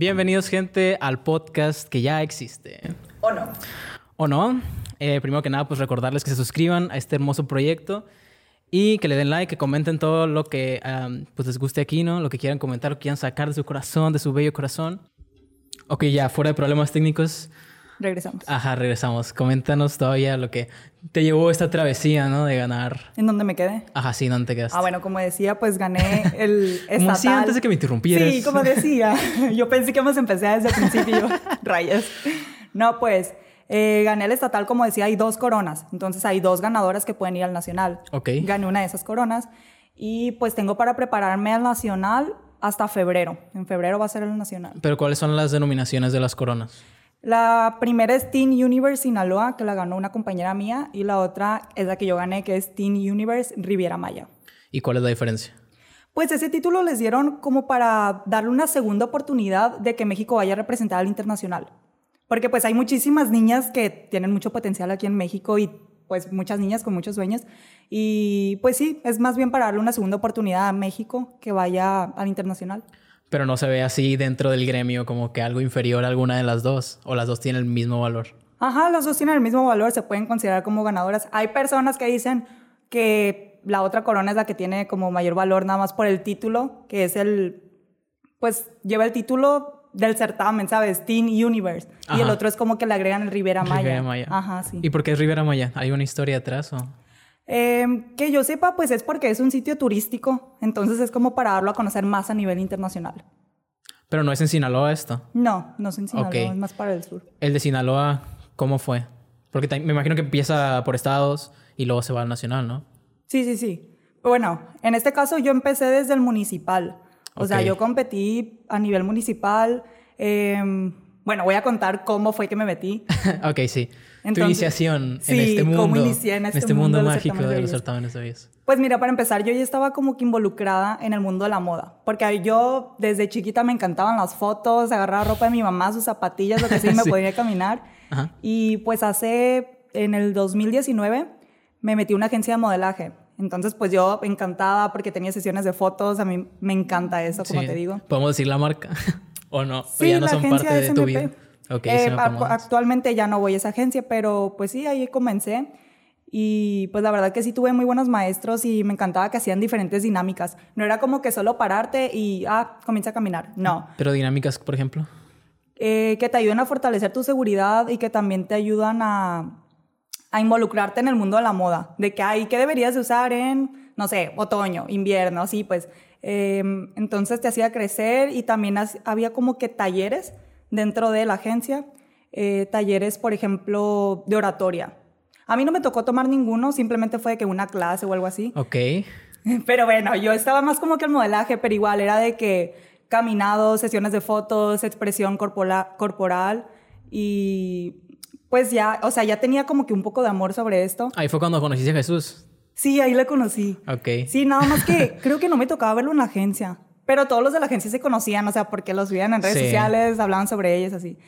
Bienvenidos, gente, al podcast que ya existe. ¿O no? ¿O no? Eh, primero que nada, pues recordarles que se suscriban a este hermoso proyecto y que le den like, que comenten todo lo que um, pues les guste aquí, ¿no? Lo que quieran comentar, lo que quieran sacar de su corazón, de su bello corazón. Ok, ya, fuera de problemas técnicos. Regresamos. Ajá, regresamos. Coméntanos todavía lo que te llevó esta travesía, ¿no? De ganar. ¿En dónde me quedé? Ajá, sí, ¿dónde te quedaste? Ah, bueno, como decía, pues gané el estatal. Como decía antes de que me interrumpieras. Sí, como decía. Yo pensé que íbamos a empezar desde el principio. Rayas. No, pues... Eh, gané el estatal, como decía, hay dos coronas. Entonces hay dos ganadoras que pueden ir al nacional. Ok. Gané una de esas coronas. Y pues tengo para prepararme al nacional hasta febrero. En febrero va a ser el nacional. Pero ¿cuáles son las denominaciones de las coronas? La primera es Teen Universe Sinaloa, que la ganó una compañera mía. Y la otra es la que yo gané, que es Teen Universe Riviera Maya. ¿Y cuál es la diferencia? Pues ese título les dieron como para darle una segunda oportunidad de que México vaya a representar al internacional. Porque pues hay muchísimas niñas que tienen mucho potencial aquí en México y pues muchas niñas con muchos sueños. Y pues sí, es más bien para darle una segunda oportunidad a México que vaya al internacional. Pero no se ve así dentro del gremio como que algo inferior a alguna de las dos. O las dos tienen el mismo valor. Ajá, los dos tienen el mismo valor, se pueden considerar como ganadoras. Hay personas que dicen que la otra corona es la que tiene como mayor valor nada más por el título, que es el, pues lleva el título del certamen, ¿sabes? Teen Universe. Y el Ajá. otro es como que le agregan el Rivera Maya. Rivera Maya. Ajá, sí. ¿Y por qué es Rivera Maya? ¿Hay una historia atrás o...? Eh, que yo sepa, pues es porque es un sitio turístico. Entonces es como para darlo a conocer más a nivel internacional. Pero no es en Sinaloa esto. No, no es en Sinaloa, Ok. es más para el sur. El de Sinaloa, ¿cómo fue? Porque me imagino que empieza por estados y luego se va al nacional, ¿no? Sí, sí, sí. Bueno, en este caso yo empecé desde el municipal. O sea, Ok. yo competí a nivel municipal. eh, bueno, voy a contar cómo fue que me metí. ok, sí. tu Entonces, iniciación en sí, este mundo. cómo inicié en este mundo, mundo de los mágico de de los certámenes de belleza. Pues mira, para empezar, yo ya estaba como que involucrada en el mundo de la moda. Porque yo desde chiquita me encantaban las fotos, agarrar ropa de mi mamá, sus zapatillas, lo que sea, y me Sí. podía caminar. Ajá. Y pues hace, en el 2019, me metí a una agencia de modelaje. Entonces, pues yo encantada porque tenía sesiones de fotos. A mí me encanta eso, como Sí. te digo. ¿Podemos decir la marca? ¿O no? ¿O Sí, ya no la son agencia parte de tu SMP. vida? Ok, Eh, sí actualmente ya no voy a esa agencia, pero pues sí, ahí comencé. Y pues la verdad que sí tuve muy buenos maestros y me encantaba que hacían diferentes dinámicas. No era como que solo pararte y, ah, comienza a caminar. No. Pero dinámicas, por ejemplo. Eh, que te ayudan a fortalecer tu seguridad y que también te ayudan a, a involucrarte en el mundo de la moda. De que, ay, ¿qué deberías de usar en, no sé, otoño, invierno? Así pues. Eh, entonces te hacía crecer y también había como que talleres dentro de la agencia. Eh, talleres, por ejemplo, de oratoria. A mí no me tocó tomar ninguno, simplemente fue que una clase o algo así. Ok. Pero bueno, yo estaba más como que el modelaje, pero igual era de que caminados, sesiones de fotos, expresión corporal y pues ya, o sea, ya tenía como que un poco de amor sobre esto. Ahí fue cuando conociste a Jesús. Sí, ahí le conocí. Ok. Sí, nada más que creo que no me tocaba verlo en la agencia, pero todos los de la agencia se conocían, o sea, porque los veían en redes Sí. sociales, hablaban sobre ellos así.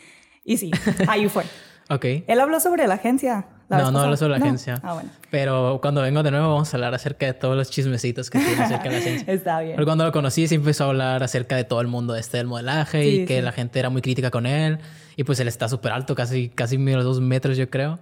Y sí, ahí fue. Ok. Él habló sobre la agencia. la No, no pasada. sobre la ¿No? agencia. Ah, bueno. Pero cuando vengo de nuevo vamos a hablar acerca de todos los chismecitos que tiene acerca de la agencia. Está bien. Porque cuando lo conocí sí empezó a hablar acerca de todo el mundo este del modelaje y que sí. la gente era muy crítica con él. Y pues él está súper alto, casi, casi menos dos metros yo creo.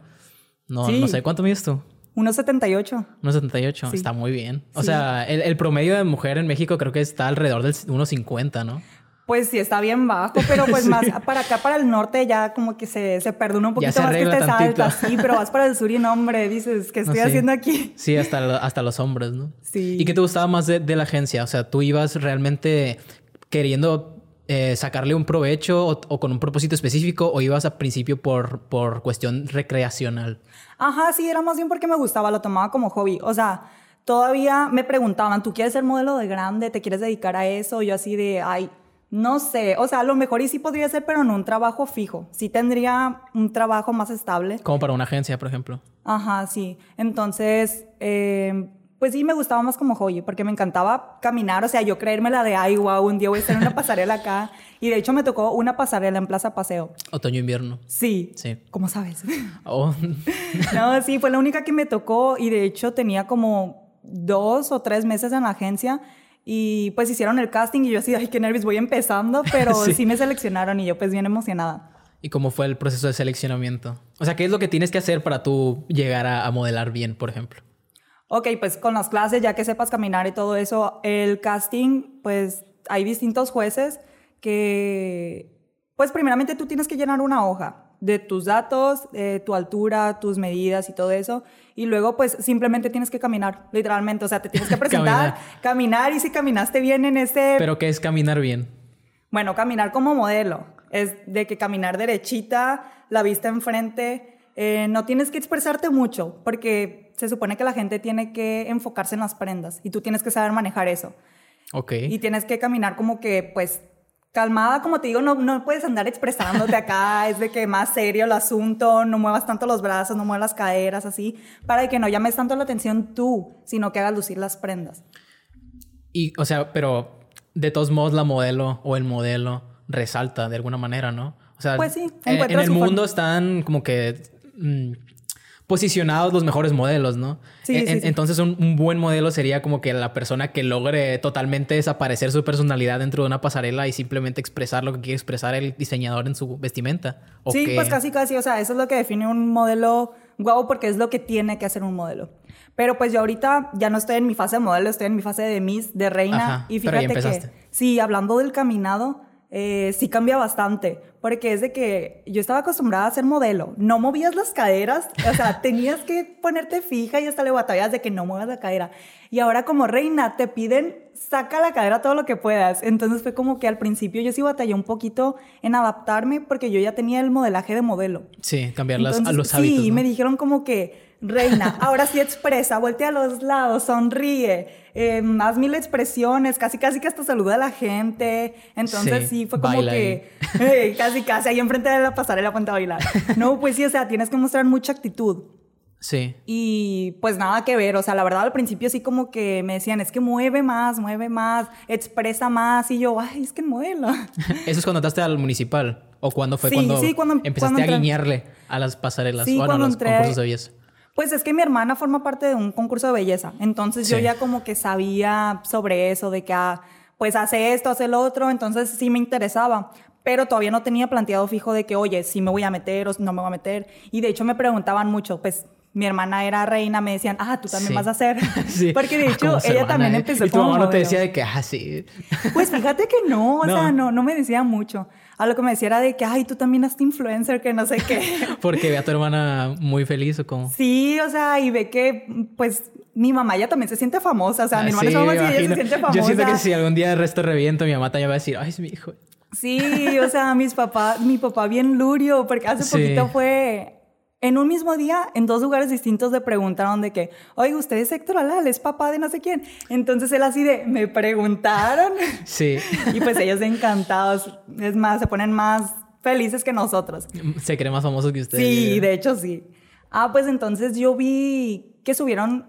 No, no sé, ¿cuánto mides tú? 1.78. Unos 78. Sí. Está muy bien. O Sí. sea, el, el promedio de mujer en México creo que está alrededor del 1.50, ¿no? Pues sí, está bien bajo, pero pues más para acá, para el norte, ya como que se, se perdona un poquito más que tantito. alta. Sí, pero vas para el sur y no, hombre, dices, ¿qué No, estoy sí. haciendo aquí? Sí, hasta, hasta los hombres, ¿no? Sí. ¿Y qué te gustaba más de, de la agencia? O sea, ¿tú ibas realmente queriendo eh, sacarle un provecho o, o con un propósito específico o ibas al principio por, por cuestión recreacional? Ajá, sí, era más bien porque me gustaba, lo tomaba como hobby. O sea, todavía me preguntaban, ¿tú quieres ser modelo de grande? ¿Te quieres dedicar a eso? Yo así de, ay, no sé. O sea, a lo mejor y sí podría ser, pero no un trabajo fijo. Sí tendría un trabajo más estable. Como para una agencia, por ejemplo. Ajá, sí. Entonces, eh, pues sí, me gustaba más como hobby, porque me encantaba caminar, o sea, yo creérmela de, ay, wow, un día voy a hacer una pasarela acá. Y de hecho me tocó una pasarela en Plaza Paseo. Otoño-invierno. Sí. Sí. ¿Cómo sabes? Oh, no, sí, fue la única que me tocó y de hecho tenía como dos o tres meses en la agencia Y pues hicieron el casting y yo así, ay, qué nervios, voy empezando, pero Sí. sí. me seleccionaron y yo pues bien emocionada. ¿Y cómo fue el proceso de seleccionamiento? O sea, ¿qué es lo que tienes que hacer para tú llegar a, a modelar bien, por ejemplo? Ok, pues con las clases, ya que sepas caminar y todo eso, el casting, pues hay distintos jueces que, pues primeramente tú tienes que llenar una hoja de tus datos, eh, tu altura, tus medidas y todo eso. Y luego pues simplemente tienes que caminar, literalmente. O sea, te tienes que presentar, caminar. y si caminaste bien en ese... ¿Pero qué es caminar bien? Bueno, caminar como modelo. Es de que caminar derechita, la vista enfrente. Eh, no tienes que expresarte mucho porque se supone que la gente tiene que enfocarse en las prendas y tú tienes que saber manejar eso. Ok. Y tienes que caminar como que, pues, calmada, como te digo, no, no puedes andar expresándote acá, es de que más serio el asunto, no muevas tanto los brazos, no muevas las caderas, así, para que no llames tanto la atención tú, sino que hagas lucir las prendas. Y, o sea, pero de todos modos la modelo o el modelo resalta de alguna manera, ¿no? O sea, Pues sí, eh, en encuentra el mundo forma. están como que mm, posicionados los mejores modelos, ¿no? Sí, En- sí, en- sí. Entonces un, un buen modelo sería como que la persona que logre totalmente desaparecer su personalidad dentro de una pasarela y simplemente expresar lo que quiere expresar el diseñador en su vestimenta. ¿O Sí, pues casi, casi, o sea, eso es lo que define un modelo guau porque es lo que tiene que hacer un modelo. Pero pues yo ahorita ya no estoy en mi fase de modelo, estoy en mi fase de Miss, de reina. Ajá, y pero ya fíjate que, sí, hablando del caminado, eh, sí cambia bastante. Porque es de que yo estaba acostumbrada a ser modelo. No movías las caderas, o sea, tenías que ponerte fija y hasta le batallas de que no muevas la cadera. Y ahora como reina te piden, saca la cadera todo lo que puedas. Entonces fue como que al principio yo sí batallé un poquito en adaptarme porque yo ya tenía el modelaje de modelo. Sí, cambiar las- a los hábitos. Sí, ¿no? me dijeron como que, reina, ahora sí expresa, voltea a los lados, sonríe, eh, haz mil expresiones, casi casi que hasta saluda a la gente. Entonces Sí, sí, fue como baila que, eh, casi casi ahí enfrente de la pasarela ponte a bailar. No, pues sí, o sea, tienes que mostrar mucha actitud. Sí. Y pues nada que ver, o sea, la verdad al principio sí como que me decían, es que mueve más, mueve más, expresa más, y yo, ay, es que modelo. ¿Eso es cuando entraste al municipal? ¿O cuándo fue Sí, cuando, sí, cuando- empezaste cuando a entré. guiñarle a las pasarelas Sí, o a cuando los entré- concursos de belleza? Pues es que mi hermana forma parte de un concurso de belleza, entonces yo Sí. ya como que sabía sobre eso, de que ah, pues hace esto, hace lo otro, entonces sí me interesaba, pero todavía no tenía planteado fijo de que, oye, si me voy a meter o no me voy a meter. Y de hecho me preguntaban mucho, pues mi hermana era reina, me decían, ah, tú también Sí. vas a hacer. Sí. Porque de Ah, hecho ella hermana, también empezó Y tu mamá no te decía de que, ah, sí. Pues fíjate que no, o No. sea, no, no me decía mucho. A lo que me decía era de que, ay, tú también hazte influencer, que no sé qué. Porque ve a tu hermana muy feliz o como. Sí, o sea, y ve que, pues, mi mamá ya también se siente famosa. O sea, mi Ah, hermana sí, es famosa y ella se siente famosa. Yo siento que si algún día el resto reviento, mi mamá también va a decir, ay, es mi hijo. Sí, o sea, mis papás, mi papá bien lurio, porque hace Sí. poquito fue... En un mismo día, en dos lugares distintos, le preguntaron de que, oye, usted es Héctor Alal, es papá de no sé quién. Entonces él así de, me preguntaron. Sí. y pues ellos encantados. Es más, se ponen más felices que nosotros. Se cree más famoso que ustedes. Sí, de hecho sí. Ah, pues entonces yo vi que subieron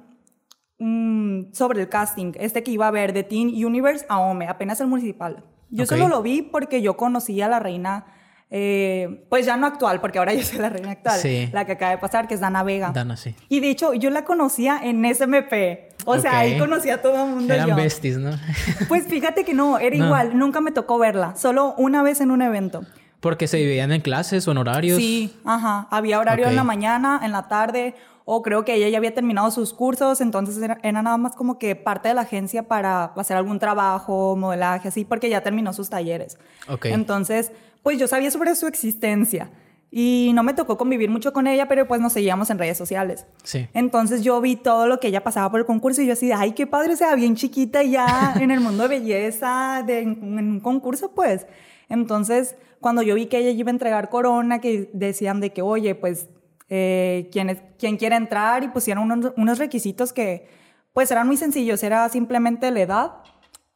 mm, sobre el casting, este que iba a haber de Teen Universe a OME, apenas el municipal. Yo solo lo vi porque yo conocí a la reina, eh, pues ya no actual, porque ahora yo soy la reina actual, Sí. la que acaba de pasar, que es Dana Vega. Dana, sí. Y de hecho yo la conocía en SMP, o sea, Ok. ahí conocí a todo el mundo Eran yo. besties, ¿no? Pues fíjate que no, era No. igual, nunca me tocó verla, solo una vez en un evento. Porque se dividían en clases o en horarios. Sí, ajá. Había horario en la mañana, en la tarde, o creo que ella ya había terminado sus cursos, entonces era, era nada más como que parte de la agencia para hacer algún trabajo, modelaje, así, porque ya terminó sus talleres. Ok. Entonces, pues yo sabía sobre su existencia. Y no me tocó convivir mucho con ella, pero pues nos seguíamos en redes sociales. Sí. Entonces yo vi todo lo que ella pasaba por el concurso y yo así ay, qué padre, o sea, bien chiquita ya en el mundo de belleza, de, en, en un concurso, pues. Entonces, cuando yo vi que ella iba a entregar corona, que decían de que, oye, pues, eh, ¿quién, es- quién quiere entrar? Y pusieron unos, unos requisitos que, pues, eran muy sencillos. Era simplemente la edad,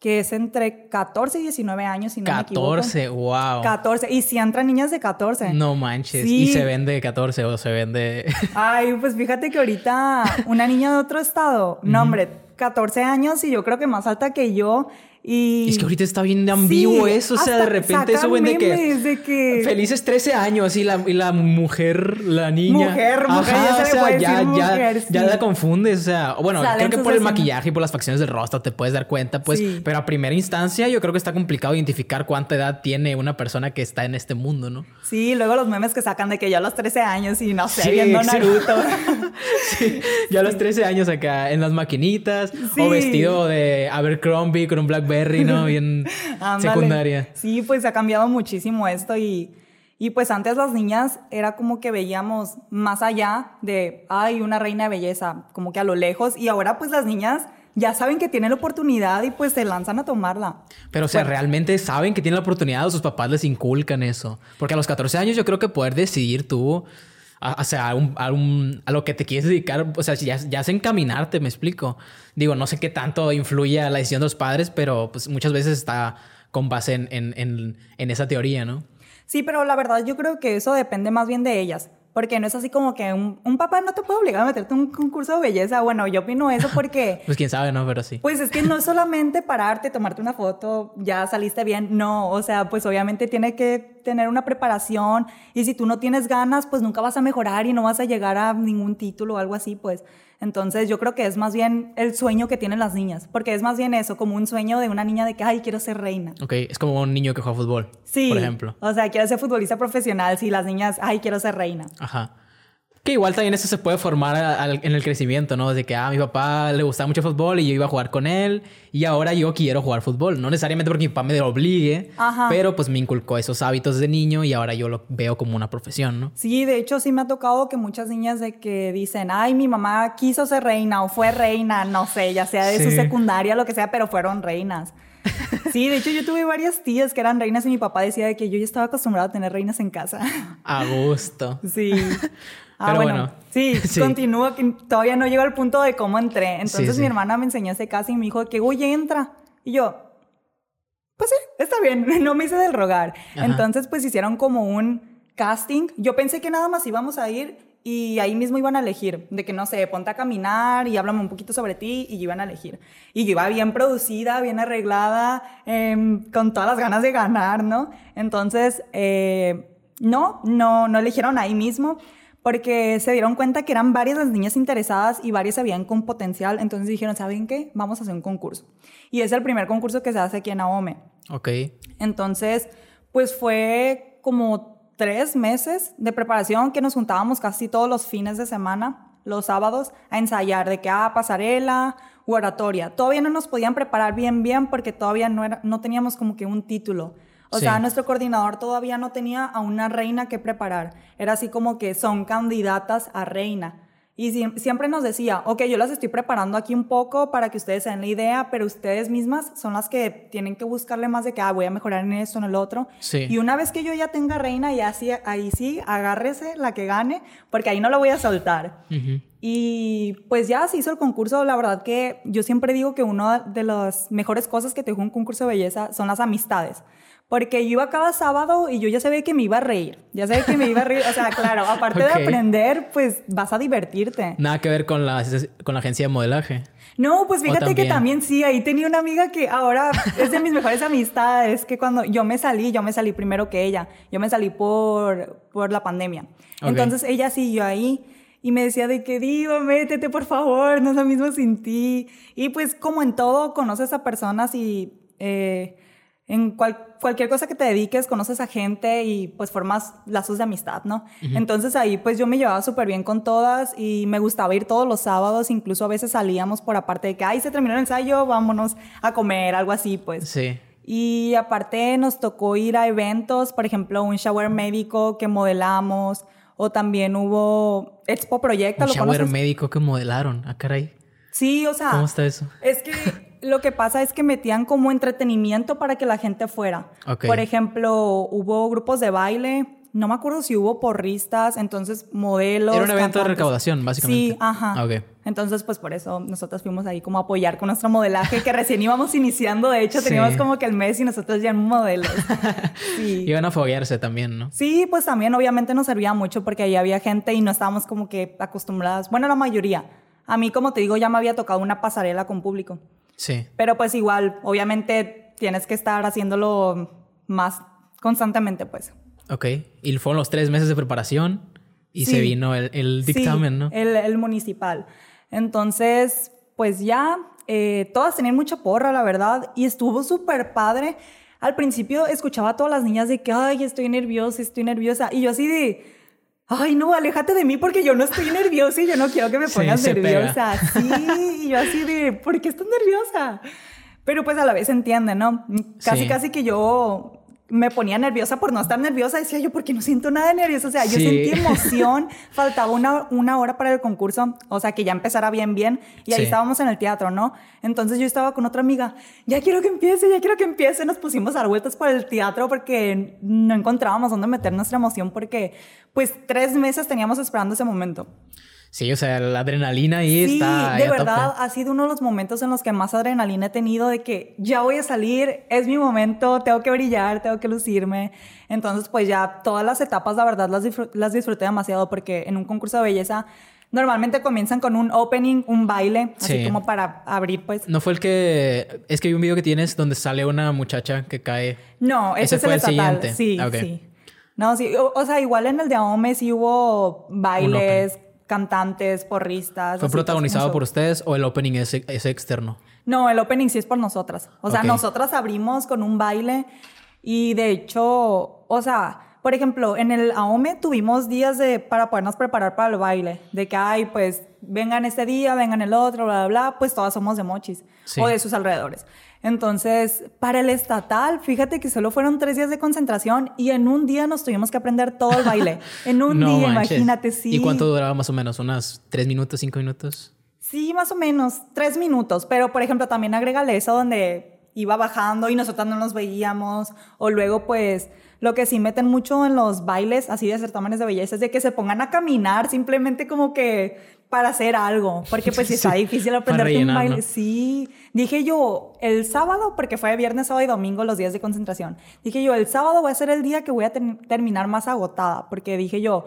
que es entre 14 y 19 años, si no me equivoco. 14, wow. 14. Y si entran niñas de 14. No manches. Sí. Y se vende 14 o se vende. Ay, pues fíjate que ahorita una niña de otro estado, no hombre, 14 años y yo creo que más alta que yo Y... Es que ahorita está bien ambiguo Sí, eso, o sea, de repente sacan suben de que, de que- felices 13 años y la, y la mujer, la niña. Mujer, mujer, ya se le o sea, puede ya, decir ya, mujer, ya sí. la confundes, o sea, bueno, Salen creo que por el maquillaje y por las facciones del rostro te puedes dar cuenta, pues, Sí. pero a primera instancia yo creo que está complicado identificar cuánta edad tiene una persona que está en este mundo, ¿no? Sí, luego los memes que sacan de que yo a los 13 años y no sé, viendo. Naruto. Sí, ya a los 13 años acá en las maquinitas o vestido de Abercrombie con un Blackberry, ¿no? Bien secundaria. Sí, pues ha cambiado muchísimo esto y, y pues antes las niñas era como que veíamos más allá de, ay, una reina de belleza, como que a lo lejos y ahora pues las niñas ya saben que tienen la oportunidad y pues se lanzan a tomarla. Pero, o sea, realmente saben que tienen la oportunidad o sus papás les inculcan eso. Porque a los 14 años yo creo que poder decidir tú, a- o sea, a, un- a un- a lo que te quieres dedicar, o sea, ya, ya es encaminarte, me explico. Digo, no sé qué tanto influye a la decisión de los padres, pero pues muchas veces está con base en, en, en, en esa teoría, ¿no? Sí, pero la verdad yo creo que eso depende más bien de ellas. Porque no es así como que un, un papá no te puede obligar a meterte en un concurso de belleza. Bueno, yo opino eso porque Pues quién sabe, ¿no? Pero sí. Pues es que no es solamente pararte, tomarte una foto, ya saliste bien, no, o sea, pues obviamente tiene que tener una preparación y si tú no tienes ganas, pues nunca vas a mejorar y no vas a llegar a ningún título o algo así, pues. Entonces yo creo que es más bien el sueño que tienen las niñas, porque es más bien eso, como un sueño de una niña de que, ay, quiero ser reina. Ok, es como un niño que juega fútbol, Sí. por ejemplo. O sea, quiero ser futbolista profesional, si las niñas, ay, quiero ser reina. Ajá. Que igual también eso se puede formar a- en el crecimiento, ¿no? De que, ah, a mi papá le gustaba mucho el fútbol y yo iba a jugar con él y ahora yo quiero jugar fútbol. No necesariamente porque mi papá me lo obligue, Ajá. pero pues me inculcó esos hábitos de niño y ahora yo lo veo como una profesión, ¿no? Sí, de hecho sí me ha tocado que muchas niñas de que dicen, ay, mi mamá quiso ser reina o fue reina, no sé, ya sea de su secundaria, lo que sea, pero fueron reinas. Sí, de hecho yo tuve varias tías que eran reinas y mi papá decía de que yo ya estaba acostumbrado a tener reinas en casa. A gusto. Sí. Ah, Pero bueno. bueno. Sí, Sí. continúo, que todavía no llego al punto de cómo entré. Entonces Sí, sí. mi hermana me enseñó ese caso y me dijo que, oye, entra. Y yo, pues sí, está bien, no me hice del rogar. Ajá. Entonces, pues hicieron como un casting. Yo pensé que nada más íbamos a ir y ahí mismo iban a elegir, de que no sé, ponte a caminar y háblame un poquito sobre ti y iban a elegir. Y yo iba bien producida, bien arreglada, em, con todas las ganas de ganar, ¿no? Entonces, eh, no, no, no eligieron ahí mismo porque se dieron cuenta que eran varias las niñas interesadas y varias se veían con potencial, entonces dijeron, ¿saben qué? Vamos a hacer un concurso. Y es el primer concurso que se hace aquí en Ahome. Ok. Entonces, pues fue como tres meses de preparación que nos juntábamos casi todos los fines de semana, los sábados, a ensayar de que, ah, pasarela u oratoria. Todavía no nos podían preparar bien, bien, porque todavía no, era, no teníamos como que un título. O Sí. sea, nuestro coordinador todavía no tenía a una reina que preparar. Era así como que son candidatas a reina. Y siem- siempre nos decía, ok, yo las estoy preparando aquí un poco para que ustedes se den la idea, pero ustedes mismas son las que tienen que buscarle más de que, ah, voy a mejorar en esto, en el otro. Sí. Y una vez que yo ya tenga reina, ya sí, ahí sí, agárrese la que gane, porque ahí no la voy a soltar. Ujú. Y pues ya se hizo el concurso. La verdad que yo siempre digo que una de las mejores cosas que te deja un concurso de belleza son las amistades. Porque yo iba cada sábado y yo ya sabía que me iba a reír. Ya sabía que me iba a reír. O sea, claro, aparte Ok. de aprender, pues vas a divertirte. Nada que ver con la, con la agencia de modelaje. No, pues fíjate que también. también sí, ahí tenía una amiga que ahora es de mis mejores amistades, que cuando yo me salí, yo me salí primero que ella, yo me salí por, por la pandemia. Ok. Entonces ella siguió ahí y me decía de que digo, métete por favor, no es lo mismo sin ti. Y pues como en todo, conoces a personas y eh, en cual- cualquier cosa que te dediques, conoces a gente y pues formas lazos de amistad, ¿no? Entonces ahí pues yo me llevaba súper bien con todas y me gustaba ir todos los sábados, incluso a veces salíamos por aparte de que, ay, se terminó el ensayo, vámonos a comer, algo así, pues. Sí. Y aparte nos tocó ir a eventos, por ejemplo, un shower médico que modelamos, o también hubo Expo Proyecta, Un ¿lo shower conoces? médico que modelaron. Ah, caray. Sí, o sea, ¿Cómo está eso? es que lo que pasa es que metían como entretenimiento para que la gente fuera. Ok. Por ejemplo, hubo grupos de baile, no me acuerdo si hubo porristas, entonces modelos. Era un evento de recaudación, básicamente. Sí, ajá. Ah, ok. Entonces, pues por eso nosotros fuimos ahí como a apoyar con nuestro modelaje, que recién íbamos iniciando, de hecho, Sí. teníamos como que el mes y nosotros ya en modelos. Sí. Iban a foguearse también, ¿no? Sí, pues también obviamente nos servía mucho porque ahí había gente y no estábamos como que acostumbradas, bueno, la mayoría. A mí, como te digo, ya me había tocado una pasarela con público. Sí. Pero pues igual, obviamente tienes que estar haciéndolo más constantemente, pues. Ok. Y fueron los tres meses de preparación y Sí. se vino el, el dictamen, Sí, ¿no? El, el municipal. Entonces, pues ya, eh, todas tenían mucha porra, la verdad, y estuvo súper padre. Al principio escuchaba a todas las niñas de que, ay, estoy nerviosa, estoy nerviosa. Y yo así de, ay, no, aléjate de mí porque yo no estoy nerviosa y yo no quiero que me Sí, pongas pega. nerviosa. Sí, y yo así de, ¿por qué estás nerviosa? Pero pues a la vez entiende, ¿no? Casi, Sí. casi que yo me ponía nerviosa por no estar nerviosa. Decía yo, porque no siento nada de nerviosa. O sea, yo Sí. sentí emoción. Faltaba una, una hora para el concurso. O sea, que ya empezara bien, bien. Y ahí Sí. estábamos en el teatro, ¿no? Entonces yo estaba con otra amiga. Ya quiero que empiece, ya quiero que empiece. Nos pusimos a dar vueltas por el teatro porque no encontrábamos dónde meter nuestra emoción porque, pues, tres meses teníamos esperando ese momento. Sí, o sea, la adrenalina ahí Sí, está. ahí de verdad ha sido uno de los momentos en los que más adrenalina he tenido de que ya voy a salir, es mi momento, tengo que brillar, tengo que lucirme. Entonces, pues ya todas las etapas, la verdad, las, disfr- las disfruté demasiado porque en un concurso de belleza normalmente comienzan con un opening, un baile, así Sí. como para abrir, pues. No fue el que. Es que hay un video que tienes donde sale una muchacha que cae. No, ese, Ese es fue el estatal. siguiente. Sí, Ah, ok. sí. No, sí. O, o sea, igual en el de Aome sí hubo bailes, cantantes, porristas. ¿Fue protagonizado por ustedes o el opening es, es externo? No, el opening sí es por nosotras. O sea, Ok. nosotras abrimos con un baile y de hecho, o sea, por ejemplo, en el AOME tuvimos días de, para podernos preparar para el baile. De que, ay, pues, vengan este día, vengan el otro, bla, bla, bla. Pues todas somos de Mochis Sí. o de sus alrededores. Entonces, para el estatal, fíjate que solo fueron tres días de concentración y en un día nos tuvimos que aprender todo el baile. En un No día, manches. imagínate, sí. ¿Y cuánto duraba más o menos? ¿Unas tres minutos, cinco minutos? Sí, más o menos, tres minutos. Pero, por ejemplo, también agrégale eso donde iba bajando y nosotros no nos veíamos. O luego, pues, lo que sí meten mucho en los bailes, así de certámenes de belleza, es de que se pongan a caminar simplemente como que para hacer algo. Porque, pues, sí, está difícil para aprenderte un baile. Sí. Dije yo, el sábado, porque fue viernes, sábado y domingo los días de concentración. Dije yo, el sábado va a ser el día que voy a ten- terminar más agotada. Porque dije yo.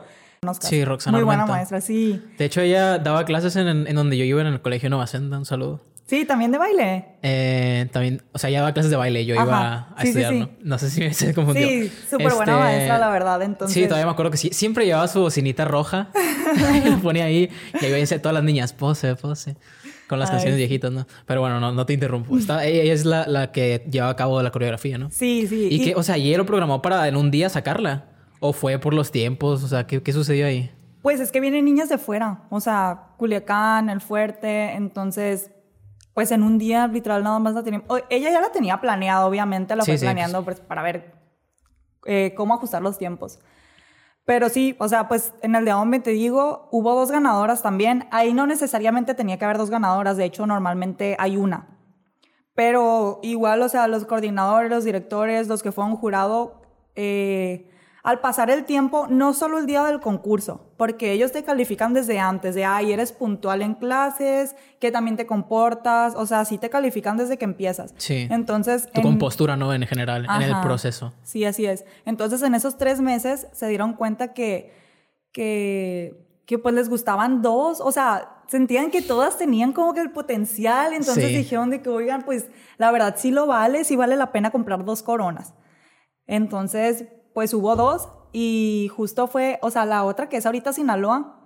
Sí, Roxana Muy buena Armenta. maestra, sí. De hecho, ella daba clases en, en donde yo iba en el colegio Nueva Senda. Un saludo. Sí, también de baile. Eh, también, o sea, ella daba clases de baile. Yo Ajá. iba a Sí, estudiar, sí. ¿no? No sé si me se confundió. Sí, súper buena Este, maestra, la verdad. Entonces, Sí, todavía me acuerdo que sí. Siempre llevaba su bocinita roja. y lo ponía ahí. Y ahí veían todas las niñas, pose, pose. Con las Ay, canciones viejitas, ¿no? Pero bueno, no, no te interrumpo. Está, ella es la, la que lleva a cabo la coreografía, ¿no? Sí, sí. Y, que, o sea, ¿y él lo programó para en un día sacarla? ¿O fue por los tiempos? O sea, ¿qué, qué sucedió ahí? Pues es que vienen niñas de fuera, o sea, Culiacán, El Fuerte, entonces, pues en un día literal nada más la teníamos. o- Ella ya la tenía planeado, obviamente, la Sí, fue sí, planeando pues, para ver eh, cómo ajustar los tiempos. Pero sí, o sea, pues en el de Aombe te digo, hubo dos ganadoras también. Ahí no necesariamente tenía que haber dos ganadoras, de hecho normalmente hay una. Pero igual, o sea, los coordinadores, los directores, los que fueron jurado, eh, al pasar el tiempo, no solo el día del concurso, porque ellos te califican desde antes, de, ay, eres puntual en clases, que también te comportas, o sea, sí te califican desde que empiezas. Sí. Entonces, Tu en- compostura, ¿no? En general, en el Ajá. proceso. Sí, así es. Entonces, en esos tres meses se dieron cuenta que, que, que pues les gustaban dos, o sea, sentían que todas tenían como que el potencial, entonces Sí. dijeron de que, oigan, pues la verdad sí lo vale, sí vale la pena comprar dos coronas. Entonces, pues hubo dos y justo fue, o sea, la otra que es ahorita Sinaloa,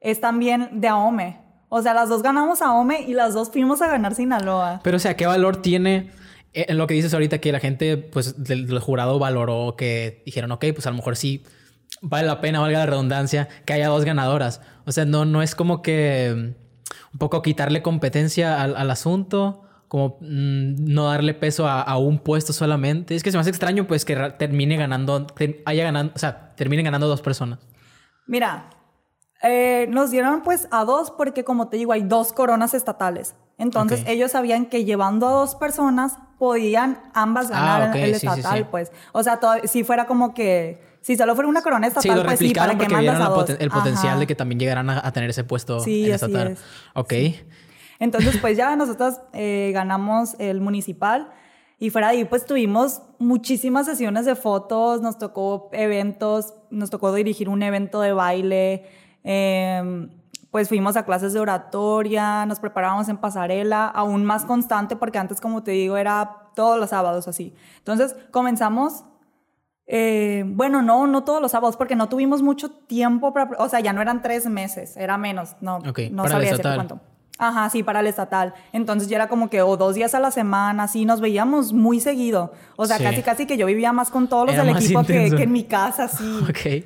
es también de Aome. O sea, las dos ganamos Aome y las dos fuimos a ganar Sinaloa. Pero, o sea, ¿qué valor tiene eh, en lo que dices ahorita que la gente, pues, del, jurado valoró que dijeron, ok, pues a lo mejor sí vale la pena, valga la redundancia, que haya dos ganadoras? O sea, no, no es como que mm, un poco quitarle competencia al asunto, como mm, no darle peso a, a un puesto solamente. Es que se me hace extraño, pues, que termine ganando, haya ganando, o sea, terminen ganando dos personas. Mira, eh, nos dieron pues a dos porque como te digo hay dos coronas estatales. Entonces ellos sabían que llevando a dos personas podían ambas ganar Ah, el sí, estatal, sí. pues. O sea, si fuera como que si solo fuera una corona estatal, lo pues sí, ¿para qué mandas a dos? poten- el potencial de que también llegaran a, a tener ese puesto Sí, en así estatal. es. Ok. Entonces, pues ya nosotros eh, ganamos el municipal y fuera de ahí, pues tuvimos muchísimas sesiones de fotos, nos tocó eventos, nos tocó dirigir un evento de baile, eh, pues fuimos a clases de oratoria, nos preparábamos en pasarela, aún más constante porque antes, como te digo, era todos los sábados así. Entonces comenzamos eh, bueno, no, no todos los sábados, porque no tuvimos mucho tiempo para, o sea, ya no eran tres meses, era menos, no, no para sabía cuánto. Ajá, sí, para el estatal. Entonces ya era como que o dos días a la semana, así nos veíamos muy seguido. O sea, casi casi que yo vivía más con todos los del equipo que, que, en mi casa, sí. Ok.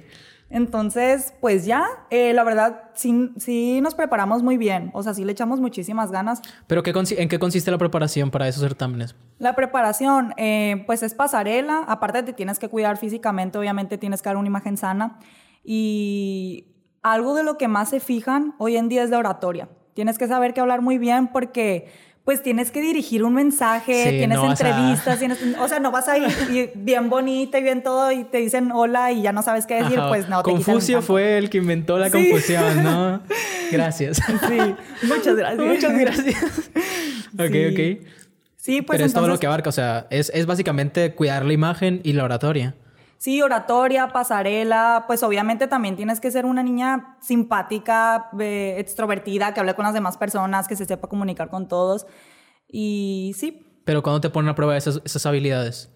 Entonces, pues ya, eh, la verdad, sí, sí nos preparamos muy bien. O sea, sí le echamos muchísimas ganas. ¿Pero qué en qué consiste la preparación para esos certámenes? La preparación, eh, pues es pasarela. Aparte te tienes que cuidar físicamente, obviamente tienes que dar una imagen sana. Y algo de lo que más se fijan hoy en día es la oratoria. Tienes que saber que hablar muy bien porque pues tienes que dirigir un mensaje, tienes entrevistas, tienes, o sea, no vas a ir bien bonita y bien todo y te dicen hola y ya no sabes qué decir, pues no. Te Confucio fue el que inventó la confusión, ¿no? Gracias. Sí, muchas gracias. muchas gracias. ok, ok. Sí, pues Pero es todo lo que abarca, o sea, es, es básicamente cuidar la imagen y la oratoria. Sí, oratoria, pasarela, pues obviamente también tienes que ser una niña simpática, eh, extrovertida, que hable con las demás personas, que se sepa comunicar con todos. Y sí. Pero ¿cuándo te ponen a prueba esas, esas habilidades?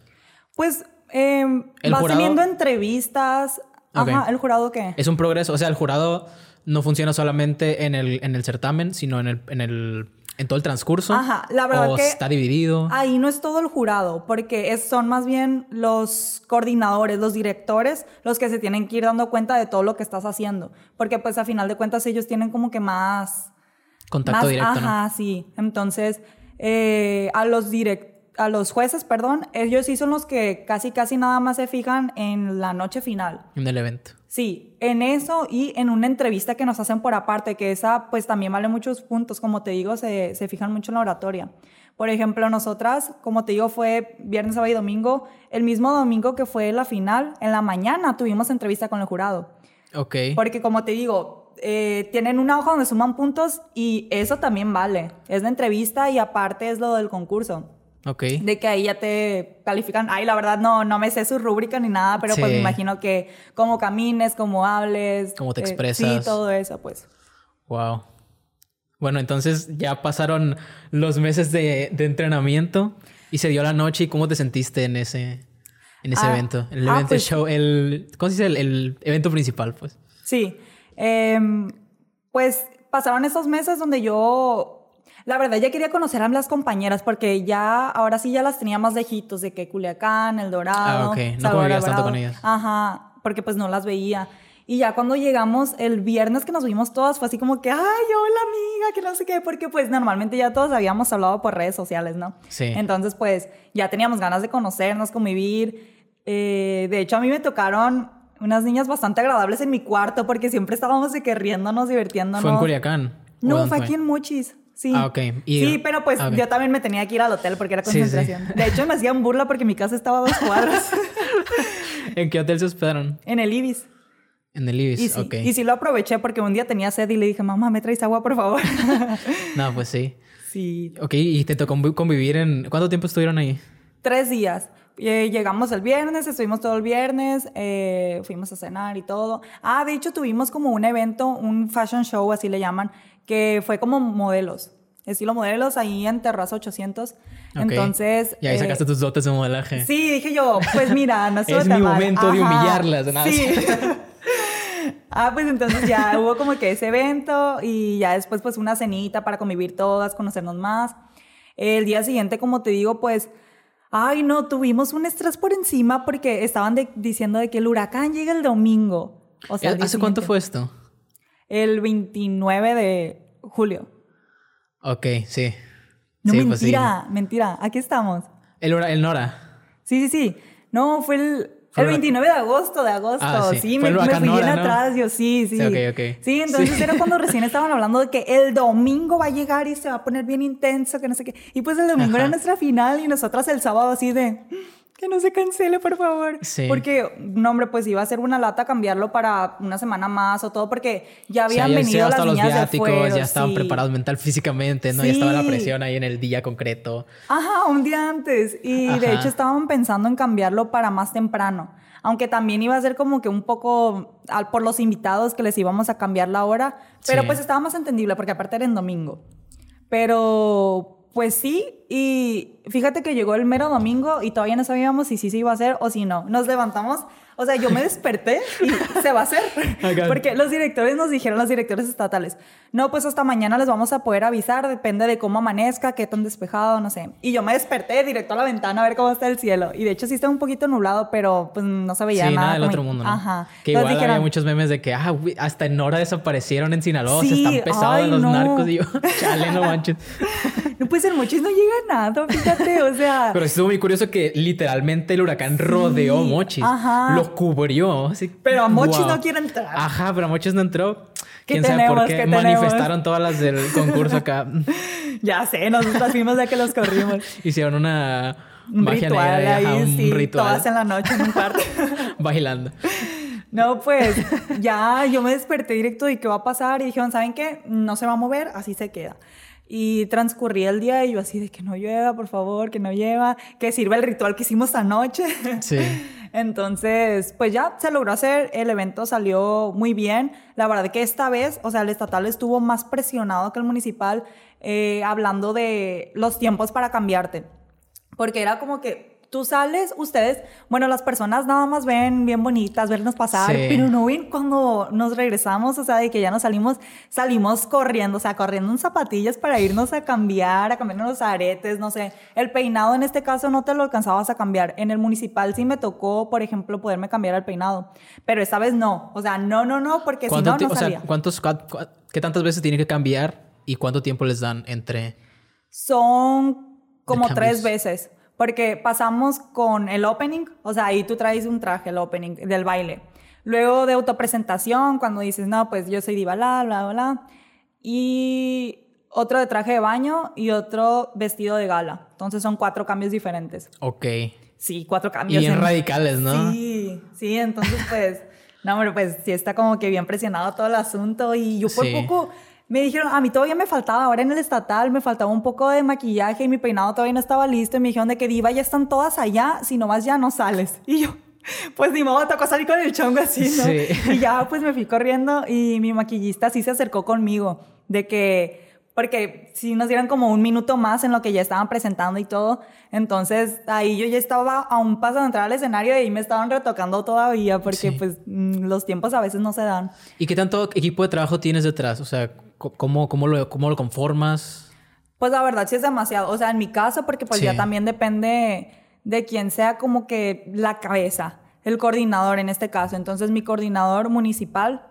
Pues eh, vas teniendo entrevistas. Ajá, ¿el jurado qué? Es un progreso, o sea, el jurado no funciona solamente en el, en el certamen, sino en el, en el en todo el transcurso. Ajá, la verdad o está dividido. Ahí no es todo el jurado, porque son más bien los coordinadores, los directores, los que se tienen que ir dando cuenta de todo lo que estás haciendo, porque pues a final de cuentas ellos tienen como que más contacto directo. Ajá, sí. Entonces eh, a los a los jueces, perdón, ellos sí son los que casi casi nada más se fijan en la noche final. En el evento. Sí, en eso y en una entrevista que nos hacen por aparte, que esa pues también vale muchos puntos, como te digo, se, se fijan mucho en la oratoria. Por ejemplo, nosotras, como te digo, fue viernes, sábado y domingo. El mismo domingo que fue la final, en la mañana tuvimos entrevista con el jurado. Ok. Porque como te digo, eh, tienen una hoja donde suman puntos y eso también vale. Es la entrevista y aparte es lo del concurso. Ok. De que ahí ya te califican. Ay, la verdad no, no me sé su rúbrica ni nada, pero pues me imagino que cómo camines, cómo hables. Cómo te eh, expresas. sí, todo eso, pues. Wow. Bueno, entonces ya pasaron los meses de, entrenamiento y se dio la noche. ¿Y cómo te sentiste en ese, en ese ah, evento? El ah, evento pues show, el, ¿cómo se dice? El, evento principal, pues. Sí. Em, pues pasaron esos meses donde yo la verdad, ya quería conocer a las compañeras porque ya, ahora sí ya las tenía más lejitos, de que Culiacán, El Dorado. Ah, ok. No convivías tanto con ellas. Ajá, porque pues no las veía. Y ya cuando llegamos el viernes que nos vimos todas, fue así como que, ay, hola amiga, que no sé qué, porque pues normalmente ya todos habíamos hablado por redes sociales, ¿no? Sí. Entonces pues ya teníamos ganas de conocernos, convivir. Eh, de hecho a mí me tocaron unas niñas bastante agradables en mi cuarto porque siempre estábamos de que riéndonos, divirtiéndonos. ¿Fue en Culiacán? No, fue aquí en Mochis. Sí. Ah, ok. sí, pero pues ah, yo también me tenía que ir al hotel porque era concentración. De hecho, me hacían burla porque mi casa estaba a dos cuadras. ¿En qué hotel se hospedaron? En el Ibis. En el Ibis, y sí, ok. Y sí lo aproveché porque un día tenía sed y le dije, mamá, ¿me traes agua, por favor? no, pues sí. Sí. Ok, ¿y te tocó convivir en... ¿Cuánto tiempo estuvieron ahí? Tres días. Eh, llegamos el viernes, estuvimos todo el viernes, eh, fuimos a cenar y todo. Ah, de hecho tuvimos como un evento, un fashion show, así le llaman, que fue como modelos, estilo modelos ahí en Terraza 800. Entonces... Y ahí sacaste eh, tus dotes de modelaje. Sí, dije yo, pues mira, no Es mi momento de humillarlas. Sí. ah, pues entonces ya hubo como que ese evento y ya después pues una cenita para convivir todas, conocernos más. El día siguiente, como te digo, pues... Ay, no, tuvimos un estrés por encima porque estaban diciendo de que el huracán llega el domingo. O sea, ¿Hace cuánto fue esto? El 29 de julio. Ok, sí. No, pues mentira, mentira. Aquí estamos. El, el Nora. Sí, sí, sí. No, fue el, el 29 de agosto, de agosto. Ah, sí, me, me, fui bien atrás. Yo, sí, sí. Sí, okay, okay. sí entonces era cuando recién estaban hablando de que el domingo va a llegar y se va a poner bien intenso, que no sé qué. Y pues el domingo era nuestra final y nosotras el sábado así de que no se cancele, por favor. Sí. Porque, no, hombre, pues iba a ser una lata cambiarlo para una semana más o todo, porque ya habían venido las niñas los viáticos, de ya estaban preparados mental, físicamente, ¿no? Ya estaba la presión ahí en el día concreto. Ajá, un día antes. Y de hecho estaban pensando en cambiarlo para más temprano. Aunque también iba a ser como que un poco al, por los invitados que les íbamos a cambiar la hora. Pero Sí. pues estaba más entendible porque aparte era en domingo. Pero pues sí, y fíjate que llegó el mero domingo y todavía no sabíamos si sí se iba a hacer o si no. Nos levantamos, o sea, yo me desperté y se va a hacer. Porque los directores nos dijeron, los directores estatales, no, pues hasta mañana les vamos a poder avisar, depende de cómo amanezca, qué tan despejado, no sé. Y yo me desperté directo a la ventana a ver cómo está el cielo. Y de hecho sí está un poquito nublado, pero pues no se veía Sí, nada. nada del otro mundo, ¿no? Ajá. Que Entonces igual había muchos memes de que, ah, hasta en hora desaparecieron en Sinaloa, se están pesados ay, los no. narcos. Y yo, chale, no manches. No, pues en Mochis no llega nada, fíjate, o sea... Pero estuvo muy curioso que literalmente el huracán rodeó Mochis. ajá. Lo cubrió. así, Pero a Mochis guau. no quiere entrar. Ajá, pero a Mochis no entró. ¿Qué Quién sabe por qué ¿Qué manifestaron todas las del concurso acá. Ya sé, nosotros fuimos de que los corrimos. Hicieron una Un magia ritual negra, ahí, ajá, un sí, ritual todas en la noche en un cuarto. bailando. No, pues ya yo me desperté directo y qué va a pasar y dijeron, ¿saben qué? No se va a mover, así se queda. Y transcurría el día y yo así de que no llueva, por favor, que no llueva, que sirva el ritual que hicimos anoche. Sí. Entonces, pues ya se logró hacer, el evento salió muy bien. La verdad que esta vez, o sea, el estatal estuvo más presionado que el municipal eh, hablando de los tiempos para cambiarte. Porque era como que tú sales, ustedes, bueno, las personas nada más ven bien bonitas, vernos pasar, Sí. pero no ven cuando nos regresamos, o sea, de que ya nos salimos, salimos corriendo, o sea, corriendo en zapatillas para irnos a cambiar, a cambiarnos los aretes, no sé. El peinado en este caso no te lo alcanzabas a cambiar. En el municipal sí me tocó, por ejemplo, poderme cambiar el peinado, pero esta vez no, o sea, no, no, no, porque si ¿Cuánto no, no o sea. ¿cuántos, ¿qué tantas veces tiene que cambiar y cuánto tiempo les dan entre...? Son como tres veces. Porque pasamos con el opening, o sea, ahí tú traes un traje, el opening del baile. Luego de autopresentación, cuando dices, no, pues yo soy diva, bla, bla, bla. Y otro de traje de baño y otro vestido de gala. Entonces son cuatro cambios diferentes. Ok. Sí, cuatro Y cambios. bien en- radicales, ¿no? Sí, sí, entonces pues, no, pero pues sí está como que bien presionado todo el asunto y yo por Sí. poco me dijeron, a mí todavía me faltaba, ahora en el estatal me faltaba un poco de maquillaje y mi peinado todavía no estaba listo y me dijeron de que diva ya están todas allá, si no vas ya no sales. Y yo, pues ni modo, tocó salir con el chongo así, ¿no? Sí. Y ya pues me fui corriendo y mi maquillista sí se acercó conmigo de que porque si nos dieran como un minuto más en lo que ya estaban presentando y todo, entonces ahí yo ya estaba a un paso de entrar al escenario y ahí me estaban retocando todavía porque Sí. pues mm, los tiempos a veces no se dan. ¿Y qué tanto equipo de trabajo tienes detrás? O sea, ¿cómo, cómo, lo, cómo lo conformas? Pues la verdad sí es demasiado, o sea, en mi caso porque pues Sí. ya también depende de quien sea como que la cabeza, el coordinador en este caso. Entonces mi coordinador municipal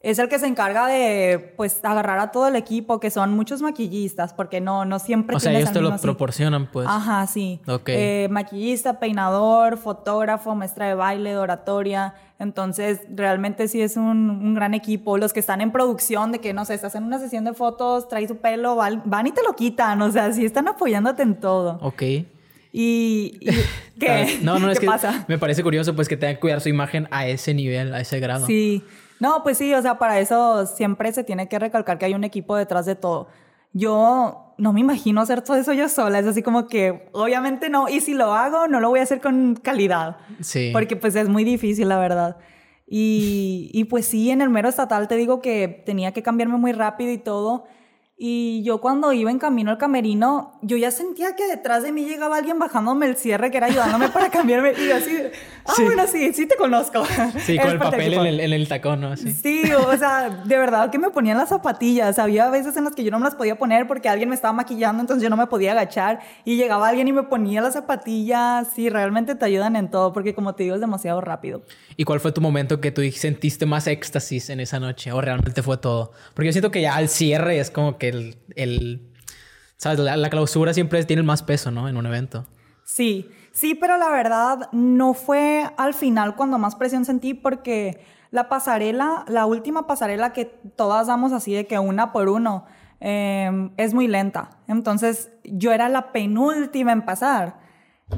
es el que se encarga de pues agarrar a todo el equipo, que son muchos maquillistas, porque no, no siempre O sea, ellos te lo proporcionan, pues. Ajá, sí. Ok. Eh, maquillista, peinador, fotógrafo, maestra de baile, de oratoria. Entonces, realmente sí es un, un gran equipo. Los que están en producción, de que, no sé, estás en una sesión de fotos, traes tu pelo, van, y te lo quitan. O sea, sí están apoyándote en todo. Ok. Y... y- ¿Qué? No, no, es ¿Qué que pasa? me parece curioso pues que tengan que cuidar su imagen a ese nivel, a ese grado. Sí. No, pues sí, o sea, para eso siempre se tiene que recalcar que hay un equipo detrás de todo. Yo no me imagino hacer todo eso yo sola, es así como que obviamente no, y si lo hago, no lo voy a hacer con calidad, Sí. porque pues es muy difícil, la verdad. Y, y pues sí, en el mero estatal te digo que tenía que cambiarme muy rápido y todo. Y yo cuando iba en camino al camerino, yo ya sentía que detrás de mí llegaba alguien bajándome el cierre, que era ayudándome para cambiarme. Y yo así, ah, Sí. bueno, sí, sí te conozco. Sí, con el papel en el, en el tacón, ¿no? Así. Sí, o sea, de verdad que me ponían las zapatillas. Había veces en las que yo no me las podía poner porque alguien me estaba maquillando, entonces yo no me podía agachar. Y llegaba alguien y me ponía las zapatillas. Sí, realmente te ayudan en todo porque, como te digo, es demasiado rápido. ¿Y cuál fue tu momento que tú sentiste más éxtasis en esa noche? ¿O realmente fue todo? Porque yo siento que ya al cierre es como que el... La, la clausura siempre tiene más peso, ¿no? En un evento. Sí, sí, pero la verdad no fue al final cuando más presión sentí porque la pasarela, la última pasarela que todas damos así de que una por uno, eh, es muy lenta. Entonces yo era la penúltima en pasar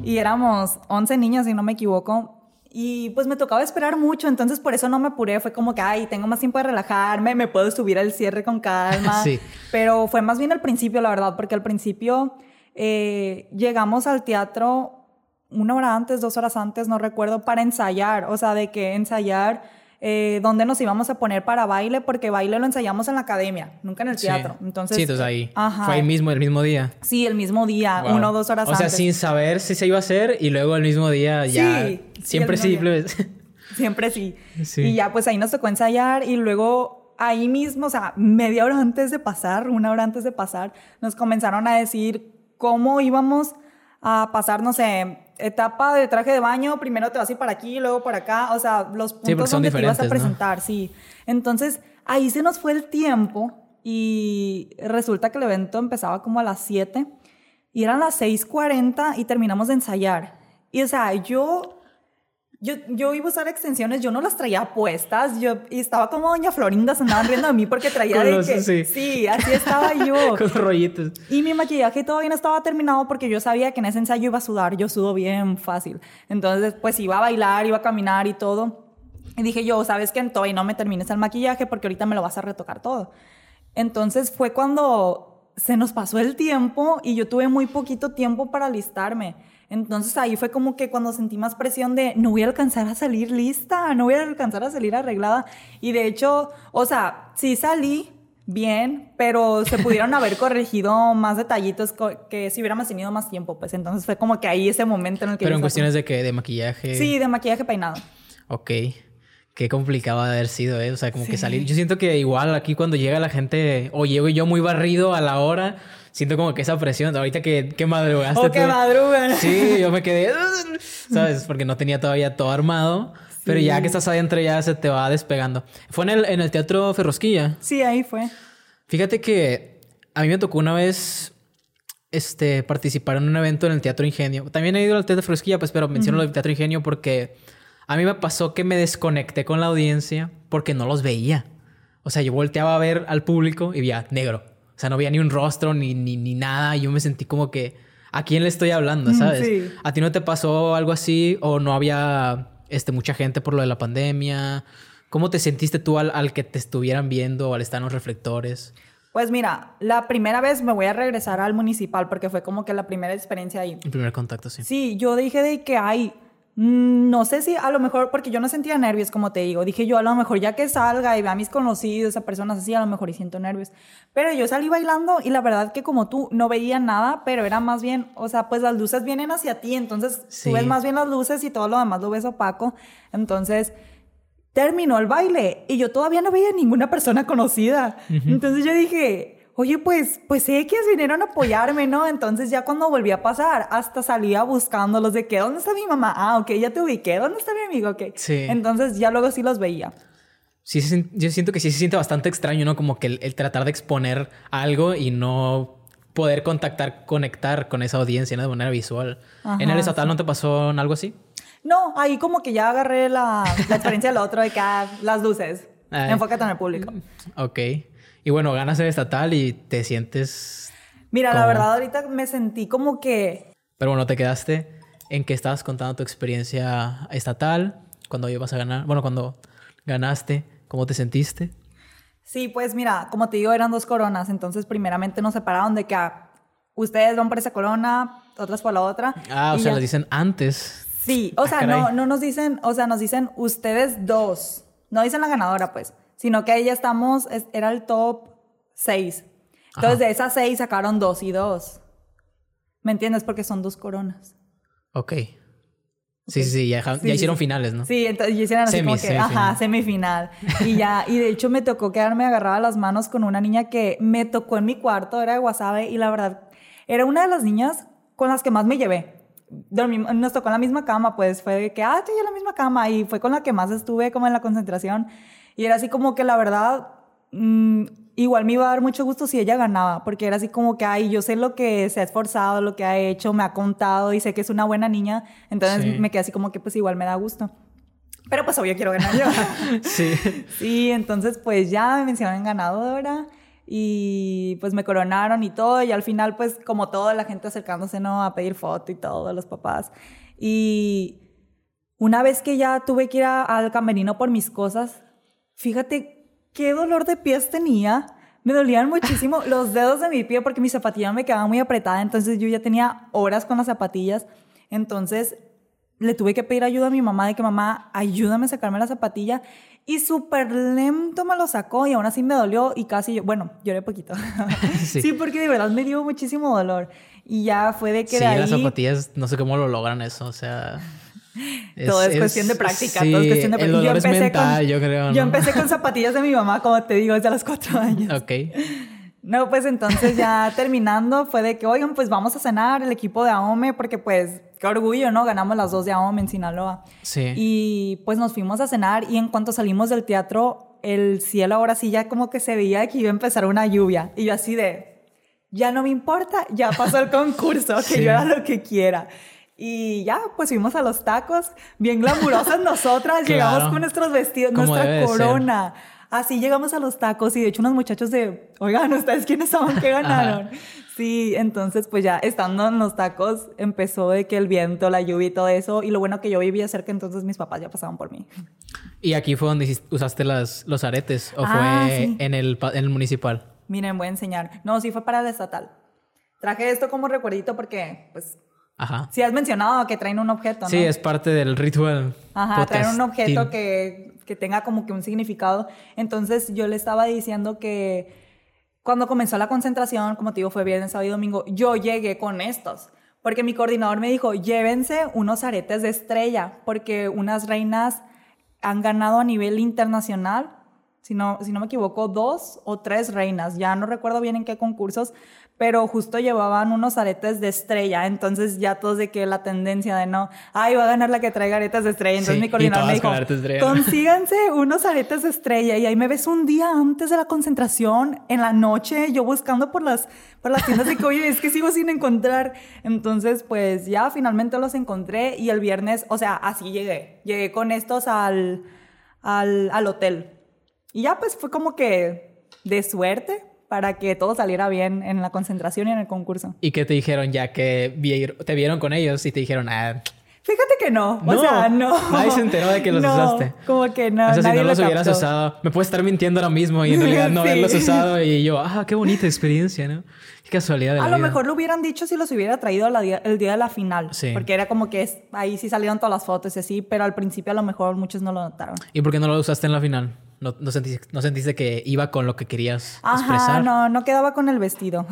y éramos 11 niños, si no me equivoco. Y pues me tocaba esperar mucho, entonces por eso no me apuré. Fue como que, ay, tengo más tiempo de relajarme, me puedo subir al cierre con calma. Sí. Pero fue más bien al principio, la verdad, porque al principio eh, llegamos al teatro una hora antes, dos horas antes, no recuerdo, para ensayar. O sea, de que ensayar eh, dónde nos íbamos a poner para baile, porque baile lo ensayamos en la academia, nunca en el teatro. Entonces, sí, entonces ahí. Fue ahí mismo, el mismo día. Sí, el mismo día, uno o dos horas antes. O sea, sin saber si se iba a hacer y luego el mismo día ya. Sí, siempre sí. Siempre sí. sí. Y ya, pues ahí nos tocó ensayar y luego ahí mismo, o sea, media hora antes de pasar, una hora antes de pasar, nos comenzaron a decir cómo íbamos a pasar, no sé, etapa de traje de baño, primero te vas a ir para aquí, luego por acá, o sea, los puntos donde te ibas a presentar, sí. Entonces, ahí se nos fue el tiempo y resulta que el evento empezaba como a las 7 y eran las 6.40 y terminamos de ensayar. Y o sea, yo yo, yo iba a usar extensiones, yo no las traía puestas, yo y estaba como doña Florinda, se andaban riendo de mí porque traía de que, sí. sí. así estaba yo. Con rollitos. Y mi maquillaje todavía no estaba terminado porque yo sabía que en ese ensayo iba a sudar, yo sudo bien fácil. Entonces, pues iba a bailar, iba a caminar y todo. Y dije yo, ¿sabes qué? Todavía no me termines el maquillaje porque ahorita me lo vas a retocar todo. Entonces fue cuando se nos pasó el tiempo y yo tuve muy poquito tiempo para alistarme. Entonces ahí fue como que cuando sentí más presión de no voy a alcanzar a salir lista, no voy a alcanzar a salir arreglada. Y de hecho, o sea, sí salí bien, pero se pudieron haber corregido más detallitos que si hubiéramos tenido más tiempo, pues entonces fue como que ahí ese momento en el que... Pero en cuestiones de que de maquillaje. Sí, de maquillaje peinado. Ok. Qué complicado de haber sido, ¿eh? O sea, como que salir. Yo siento que igual aquí cuando llega la gente, o llego yo muy barrido a la hora, siento como que esa presión, ahorita que, que madrugaste. O que madrugan. Sí, yo me quedé, ¿sabes? Porque no tenía todavía todo armado. Pero ya que estás adentro ya se te va despegando. ¿Fue en el, en el Teatro Ferrosquilla? Sí, ahí fue. Fíjate que a mí me tocó una vez este, participar en un evento en el Teatro Ingenio. También he ido al Teatro Ferrosquilla, pues, pero menciono lo del Teatro Ingenio porque a mí me pasó que me desconecté con la audiencia porque no los veía. O sea, yo volteaba a ver al público y veía negro. O sea, no había ni un rostro ni, ni, ni nada. Y yo me sentí como que, ¿a quién le estoy hablando? ¿Sabes? ¿A ti no te pasó algo así? ¿O no había este, mucha gente por lo de la pandemia? ¿Cómo te sentiste tú al, al que te estuvieran viendo o al estar en los reflectores? Pues mira, la primera vez me voy a regresar al municipal porque fue como que la primera experiencia ahí. El primer contacto, sí. Sí, yo dije de que hay Mm, no sé si a lo mejor, porque yo no sentía nervios, como te digo. Dije yo, a lo mejor ya que salga y vea a mis conocidos, a personas así, a lo mejor y siento nervios. Pero yo salí bailando y la verdad que como tú no veía nada, pero era más bien, o sea, pues las luces vienen hacia ti, entonces tú ves más bien las luces y todo lo demás lo ves opaco. Entonces terminó el baile y yo todavía no veía ninguna persona conocida. Entonces yo dije, oye, pues, pues X vinieron a apoyarme, ¿no? Entonces ya cuando volví a pasar, hasta salía buscándolos de que, ¿dónde está mi mamá? Ah, ok, ya te ubiqué, ¿dónde está mi amigo? Ok. Sí. Entonces ya luego sí los veía. Sí, yo siento que sí se siente bastante extraño, ¿no? Como que el, tratar de exponer algo y no poder contactar, conectar con esa audiencia, ¿no? De manera visual. ¿En el estatal no te pasó algo así? No, ahí como que ya agarré la, la experiencia del otro de que ah, las luces. Enfócate en el público. Ok. Y bueno, ganas el estatal y te sientes... Mira, la verdad ahorita me sentí como que... Pero bueno, te quedaste en que estabas contando tu experiencia estatal, cuando ibas a ganar, bueno, cuando ganaste, ¿cómo te sentiste? Sí, pues mira, como te digo, eran dos coronas, entonces primeramente nos separaron de que ah, ustedes van por esa corona, otras por la otra. Ah, o sea, lo dicen antes. Sí, o ah, sea, no, no nos dicen, o sea, nos dicen ustedes dos, no dicen la ganadora, pues sino que ahí ya estamos, era el top 6. Entonces de esas 6 sacaron 2 y 2. ¿Me entiendes? Porque son dos coronas. Ok. Sí, sí, sí, ya, hicieron finales, ¿no? Sí, entonces ya hicieron así como que, ajá, semifinal. Y ya, y de hecho me tocó quedarme agarrada las manos con una niña que me tocó en mi cuarto, era de Wasabe, y la verdad, era una de las niñas con las que más me llevé. nos tocó en la misma cama, pues fue de que, ah, estoy en la misma cama, y fue con la que más estuve como en la concentración. Y era así como que la verdad, mm, igual me iba a dar mucho gusto si ella ganaba, porque era así como que, ay, yo sé lo que se ha esforzado, lo que ha hecho, me ha contado y sé que es una buena niña, entonces me quedé así como que pues igual me da gusto. Pero pues obvio quiero ganar yo. sí. Sí, entonces pues ya me mencionaron ganadora y pues me coronaron y todo y al final pues como toda la gente acercándose no a pedir foto y todo, los papás. Y una vez que ya tuve que ir al camerino por mis cosas, Fíjate qué dolor de pies tenía. Me dolían muchísimo los dedos de mi pie porque mi zapatilla me quedaba muy apretada. Entonces yo ya tenía horas con las zapatillas. Entonces le tuve que pedir ayuda a mi mamá de que mamá, ayúdame a sacarme la zapatilla. Y súper lento me lo sacó y aún así me dolió y casi yo, bueno, lloré poquito. Sí. sí. porque de verdad me dio muchísimo dolor. Y ya fue de que Sí, de ahí... las zapatillas, no sé cómo lo logran eso, o sea... todo es, cuestión de práctica, todo es cuestión de El práctica. dolor es mental, con, yo creo, Yo ¿no? empecé con zapatillas de mi mamá, como te digo, desde los cuatro años. Ok. No, pues entonces ya terminando fue de que, oigan, pues vamos a cenar el equipo de AOME, porque pues qué orgullo, ¿no? Ganamos las dos de AOME en Sinaloa. Sí. Y pues nos fuimos a cenar y en cuanto salimos del teatro, el cielo ahora sí ya como que se veía que iba a empezar una lluvia. Y yo así de, ya no me importa, ya pasó el concurso, que Sí. yo haga lo que quiera. Y ya, pues fuimos a los tacos, bien glamurosas nosotras, llegamos Claro. con nuestros vestidos, Como nuestra corona. Así llegamos a los tacos y de hecho unos muchachos de, oigan, ¿ustedes quiénes son? ¿Qué ganaron? Sí, entonces pues ya estando en los tacos empezó de que el viento, la lluvia y todo eso. Y lo bueno que yo vivía cerca, entonces mis papás ya pasaban por mí. ¿Y aquí fue donde usaste las, los aretes? ¿O Ah, fue sí. en, el, en el municipal? Miren, voy a enseñar. No, sí fue para el estatal. Traje esto como recuerdito porque, pues, Ajá. sí has mencionado que traen un objeto, ¿no? Sí, es parte del ritual. Ajá, traer un objeto que, que tenga como que un significado. Entonces yo le estaba diciendo que cuando comenzó la concentración, como te digo, fue viernes, sábado y domingo, yo llegué con estos. Porque mi coordinador me dijo, llévense unos aretes de estrella, porque unas reinas han ganado a nivel internacional, si no, si no me equivoco, dos o tres reinas, ya no recuerdo bien en qué concursos, pero justo llevaban unos aretes de estrella, entonces ya todos de que la tendencia de no, ay, va a ganar la que traiga aretes de estrella, entonces Sí, mi coordinador me dijo, consíganse unos aretes de estrella y ahí me ves un día antes de la concentración, en la noche, yo buscando por las, por las tiendas de que, oye, es que sigo sin encontrar, entonces pues ya finalmente los encontré y el viernes, o sea, así llegué, llegué con estos al, al, al hotel. Y ya pues fue como que de suerte para que todo saliera bien en la concentración y en el concurso. ¿Y qué te dijeron ya que te vieron con ellos y te dijeron, ah, Fíjate que no, o No, sea, no. nadie se enteró de que los No, usaste. Como que no, o sea, si nadie no lo los hubieras captó. usado, me puedes estar mintiendo ahora mismo y en realidad no Sí. haberlos usado y yo, ah, qué bonita experiencia, ¿no? Casualidad de la A lo vida. mejor lo hubieran dicho si los hubiera traído la día- el día de la final. Sí. Porque era como que es- ahí sí salieron todas las fotos y así, pero al principio a lo mejor muchos no lo notaron. ¿Y por qué no lo usaste en la final? ¿No, no, sentiste, no sentiste que iba con lo que querías Ajá, expresar? no, no quedaba con el vestido.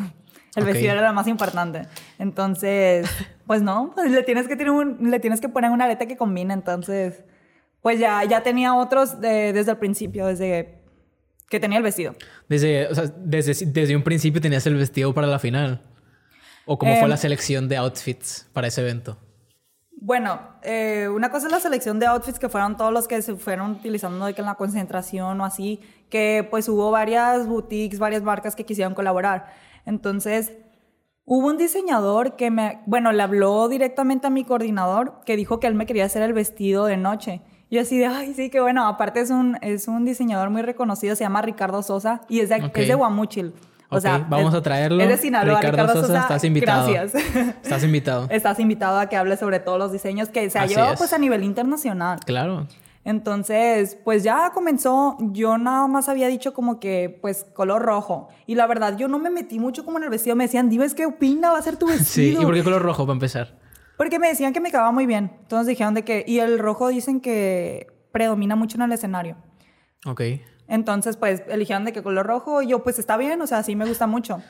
El vestido era lo más importante. Entonces, pues no, pues le tienes que, tener un- le tienes que poner una areta que combine. Entonces, pues ya, ya tenía otros de- desde el principio, desde que tenía el vestido. Desde, o sea, desde, desde un principio tenías el vestido para la final. ¿O cómo fue Em, la selección de outfits para ese evento? Bueno, eh, una cosa es la selección de outfits que fueron todos los que se fueron utilizando de que en la concentración o así, que pues hubo varias boutiques, varias marcas que quisieron colaborar. Entonces, hubo un diseñador que me, bueno, le habló directamente a mi coordinador que dijo que él me quería hacer el vestido de noche. Yo así de, ay, sí, qué bueno. Aparte es un, es un diseñador muy reconocido, se llama Ricardo Sosa y es de, Ok. es de Guamúchil. O Ok, sea, vamos es- a traerlo. Es de Sinaloa, Ricardo Ricardo, Sosa, Sosa. estás invitado. Gracias. Estás invitado. Estás invitado a que hable sobre todos los diseños que se ha llevado es. pues a nivel internacional. Claro. Entonces, pues ya comenzó, yo nada más había dicho como que pues color rojo. Y la verdad, yo no me metí mucho como en el vestido. Me decían, Dives, ¿qué opina? Va a ser tu Sí. vestido. ¿Y por qué color rojo para empezar? Porque me decían que me quedaba muy bien. Entonces dijeron de que, y el rojo dicen que predomina mucho en el escenario. Ok. Entonces, pues eligieron de qué color rojo y yo, pues está bien, o sea, sí me gusta mucho.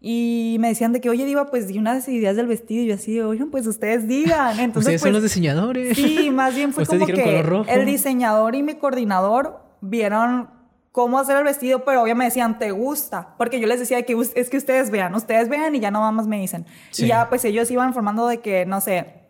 Y me decían de que, oye, Diva, pues di unas ideas del vestido. Y yo así, oigan, pues ustedes digan. Entonces, Ustedes pues, son los diseñadores. Sí, más bien fue como que color rojo. el diseñador y mi coordinador vieron cómo hacer el vestido, pero obviamente me decían, ¿te gusta? Porque yo les decía que es que ustedes vean, ustedes vean y ya no más me dicen. Sí. Y ya pues ellos iban formando de que, no sé,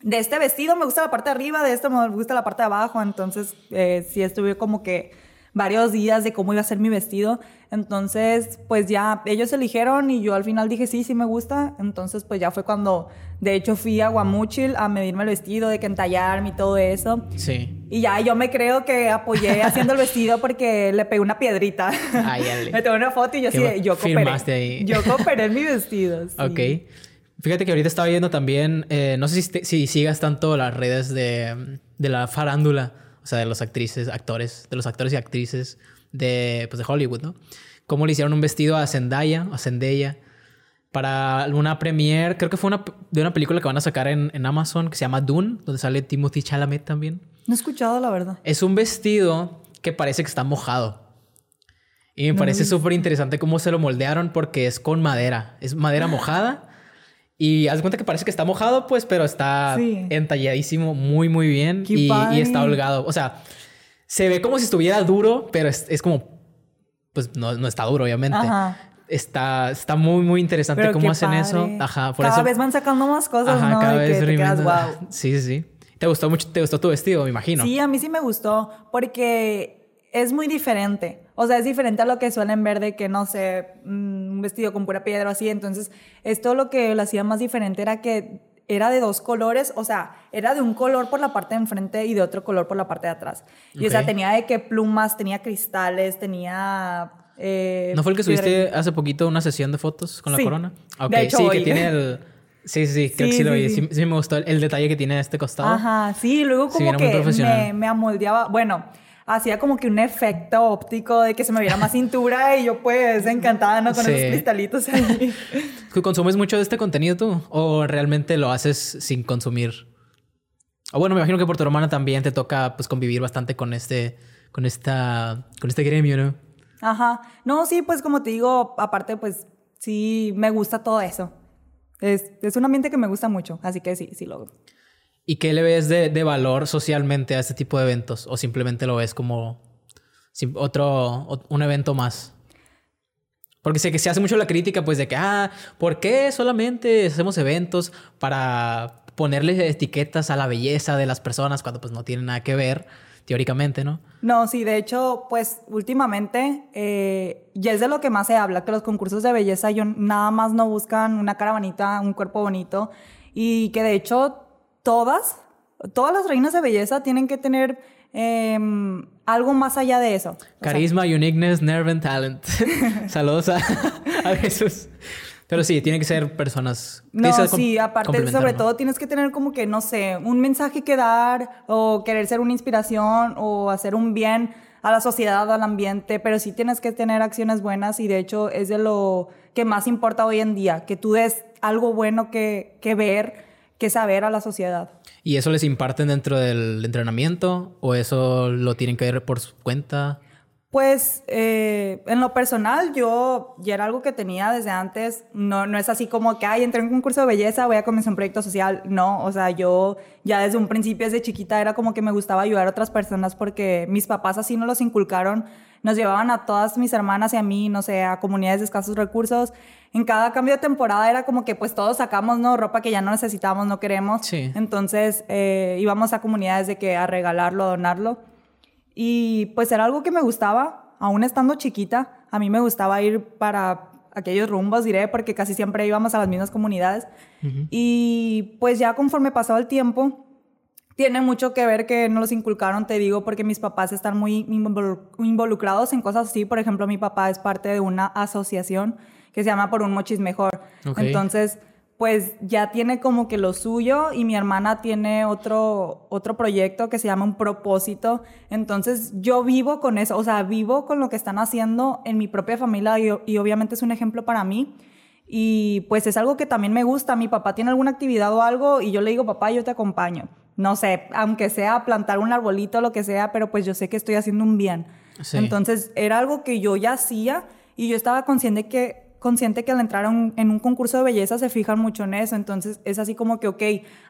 de este vestido me gusta la parte de arriba, de este me gusta la parte de abajo. Entonces, eh, sí estuve como que varios días de cómo iba a ser mi vestido. Entonces, pues ya ellos eligieron y yo al final dije, sí, sí me gusta. Entonces, pues ya fue cuando, de hecho, fui a Guamúchil a medirme el vestido, de que entallarme y todo eso. Sí. Y ya yo me creo que apoyé haciendo el vestido porque le pegué una piedrita. Ay, ale. me tomé una foto y yo así, yo cooperé. Yo cooperé en mi vestido. sí. Ok. Fíjate que ahorita estaba viendo también, eh, no sé si, te- si sigas tanto las redes de, de la farándula, o sea, de los actrices, actores, de los actores y actrices de, pues, de Hollywood, ¿no? Cómo le hicieron un vestido a Zendaya, a Zendaya, para una premiere, creo que fue una, de una película que van a sacar en, en Amazon que se llama Dune, donde sale Timothy Chalamet también. No he escuchado, la verdad. Es un vestido que parece que está mojado. Y me parece súper interesante cómo se lo moldearon porque es con madera. Es madera mojada. Y haz de cuenta que parece que está mojado, pues, pero está Sí. entalladísimo muy, muy bien. Y, está holgado. O sea, se ve como si estuviera duro, pero es, es como... Pues no, no está duro, obviamente. Ajá. Está, está muy, muy interesante Pero cómo hacen eso. Ajá, por Cada eso... vez van sacando más cosas, Ajá, ¿no? cada vez que te quedas, wow. Sí, sí, sí. ¿Te gustó mucho? ¿Te gustó tu vestido, me imagino? Sí, a mí sí me gustó porque es muy diferente. O sea, es diferente a lo que suelen ver de que, no sé, mm, un vestido con pura piedra o así. Entonces, esto lo que lo hacía más diferente era que era de dos colores, o sea, era de un color por la parte de enfrente y de otro color por la parte de atrás. Y, o sea, tenía de que plumas, tenía cristales, tenía... eh, ¿No fue el que subiste hace poquito una sesión de fotos con la Sí. corona? Ok, De hecho, sí, hoy. que tiene el... Sí, sí, sí, creo que Sí, sí lo sí, vi. sí. Sí, sí me gustó el, el detalle que tiene este costado. Ajá, sí, luego Sí, como que me, me amoldeaba, bueno, hacía como que un efecto óptico de que se me viera más cintura y yo pues encantada, ¿no? Con Sí. esos cristalitos ahí. ¿Tú ¿Consumes mucho de este contenido tú? ¿O realmente lo haces sin consumir? O bueno, me imagino que por tu hermana también te toca pues convivir bastante con este... Con esta... Con este gremio, ¿no? Ajá. No, sí, pues como te digo, aparte pues sí me gusta todo eso. Es, es un ambiente que me gusta mucho, así que sí, sí lo... ¿Y qué le ves de, de valor socialmente a este tipo de eventos? ¿O simplemente lo ves como otro, un evento más? Porque sé que se hace mucho la crítica, pues, de que, ah, ¿por qué solamente hacemos eventos para ponerle etiquetas a la belleza de las personas cuando pues no tienen nada que ver, teóricamente, ¿no? No, sí, de hecho, pues últimamente eh, ya es de lo que más se habla, que los concursos de belleza yo, nada más no buscan una cara bonita, un cuerpo bonito, y que de hecho todas, todas las reinas de belleza tienen que tener em, algo más allá de eso. O sea, Carisma, uniqueness, nerve and talent. Saludos a, a Jesús. Pero sí, tienen que ser personas... No, sí, aparte, sobre ¿no? todo tienes que tener como que, no sé, un mensaje que dar o querer ser una inspiración o hacer un bien a la sociedad, al ambiente, pero sí tienes que tener acciones buenas y de hecho es de lo que más importa hoy en día, que tú des algo bueno que, que ver, que saber a la sociedad. ¿Y eso les imparten dentro del entrenamiento? ¿O eso lo tienen que ver por su cuenta? Pues eh, en lo personal yo ya era algo que tenía desde antes, no, no es así como que, ay, entré en un concurso de belleza, voy a comenzar un proyecto social, no, o sea, yo ya desde un principio, desde chiquita, era como que me gustaba ayudar a otras personas porque mis papás así nos los inculcaron, nos llevaban a todas mis hermanas y a mí, no sé, a comunidades de escasos recursos. En cada cambio de temporada era como que pues todos sacamos, ¿no? Ropa que ya no necesitamos, no queremos. Sí. Entonces eh, íbamos a comunidades de que a regalarlo, a donarlo. Y pues era algo que me gustaba, aún estando chiquita, a mí me gustaba ir para aquellos rumbos, diré, porque casi siempre íbamos a las mismas comunidades. Y pues ya conforme pasaba el tiempo, tiene mucho que ver que no los inculcaron, te digo, porque mis papás están muy involu- involucrados en cosas así. Por ejemplo, mi papá es parte de una asociación que se llama Por un Mochis Mejor. Ok. Entonces, pues ya tiene como que lo suyo y mi hermana tiene otro, otro proyecto que se llama Un Propósito. Entonces, yo vivo con eso, o sea, vivo con lo que están haciendo en mi propia familia y, y obviamente es un ejemplo para mí. Y pues es algo que también me gusta. Mi papá tiene alguna actividad o algo y yo le digo, papá, yo te acompaño. No sé, aunque sea plantar un arbolito o lo que sea, pero pues yo sé que estoy haciendo un bien. Sí. Entonces era algo que yo ya hacía y yo estaba consciente que, consciente que al entrar a un- en un concurso de belleza se fijan mucho en eso. Entonces es así como que, ok,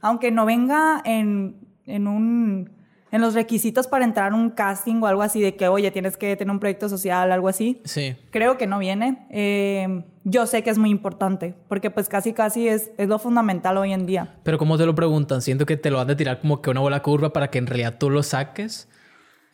aunque no venga en, en un en los requisitos para entrar a un casting o algo así de que, oye, tienes que tener un proyecto social, algo así. Sí. Creo que no viene. Eh, yo sé que es muy importante, porque pues casi casi es, es lo fundamental hoy en día. Pero ¿cómo te lo preguntan? Siento que te lo han de tirar como que una bola curva para que en realidad tú lo saques.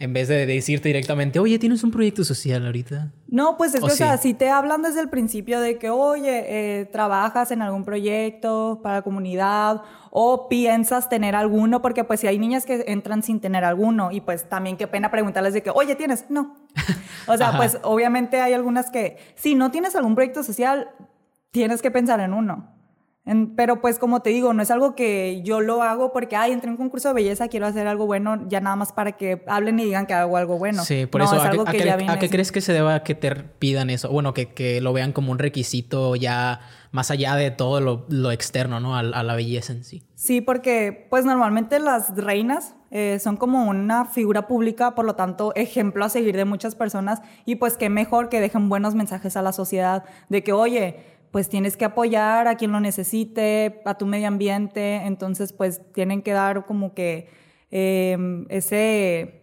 En vez de decirte directamente, oye, tienes un proyecto social ahorita. No, pues es ¿O que, o sea, sí? si te hablan desde el principio de que, oye, eh, trabajas en algún proyecto para la comunidad o piensas tener alguno, porque pues si hay niñas que entran sin tener alguno y pues también qué pena preguntarles de que, oye, ¿tienes? No. O sea, pues obviamente hay algunas que, si no tienes algún proyecto social, tienes que pensar en uno. Pero pues como te digo, no es algo que yo lo hago porque, ay, entré en un concurso de belleza, quiero hacer algo bueno, ya nada más para que hablen y digan que hago algo bueno. Sí, por eso, ¿a, qué, crees que se deba que te pidan eso? Bueno, que, que, lo vean como un requisito ya más allá de todo lo, lo externo, ¿no? A, a, la belleza en sí. Sí, porque pues normalmente las reinas eh, son como una figura pública, por lo tanto, ejemplo a seguir de muchas personas y pues qué mejor que dejen buenos mensajes a la sociedad de que, oye, pues tienes que apoyar a quien lo necesite, a tu medio ambiente, entonces pues tienen que dar como que em, ese,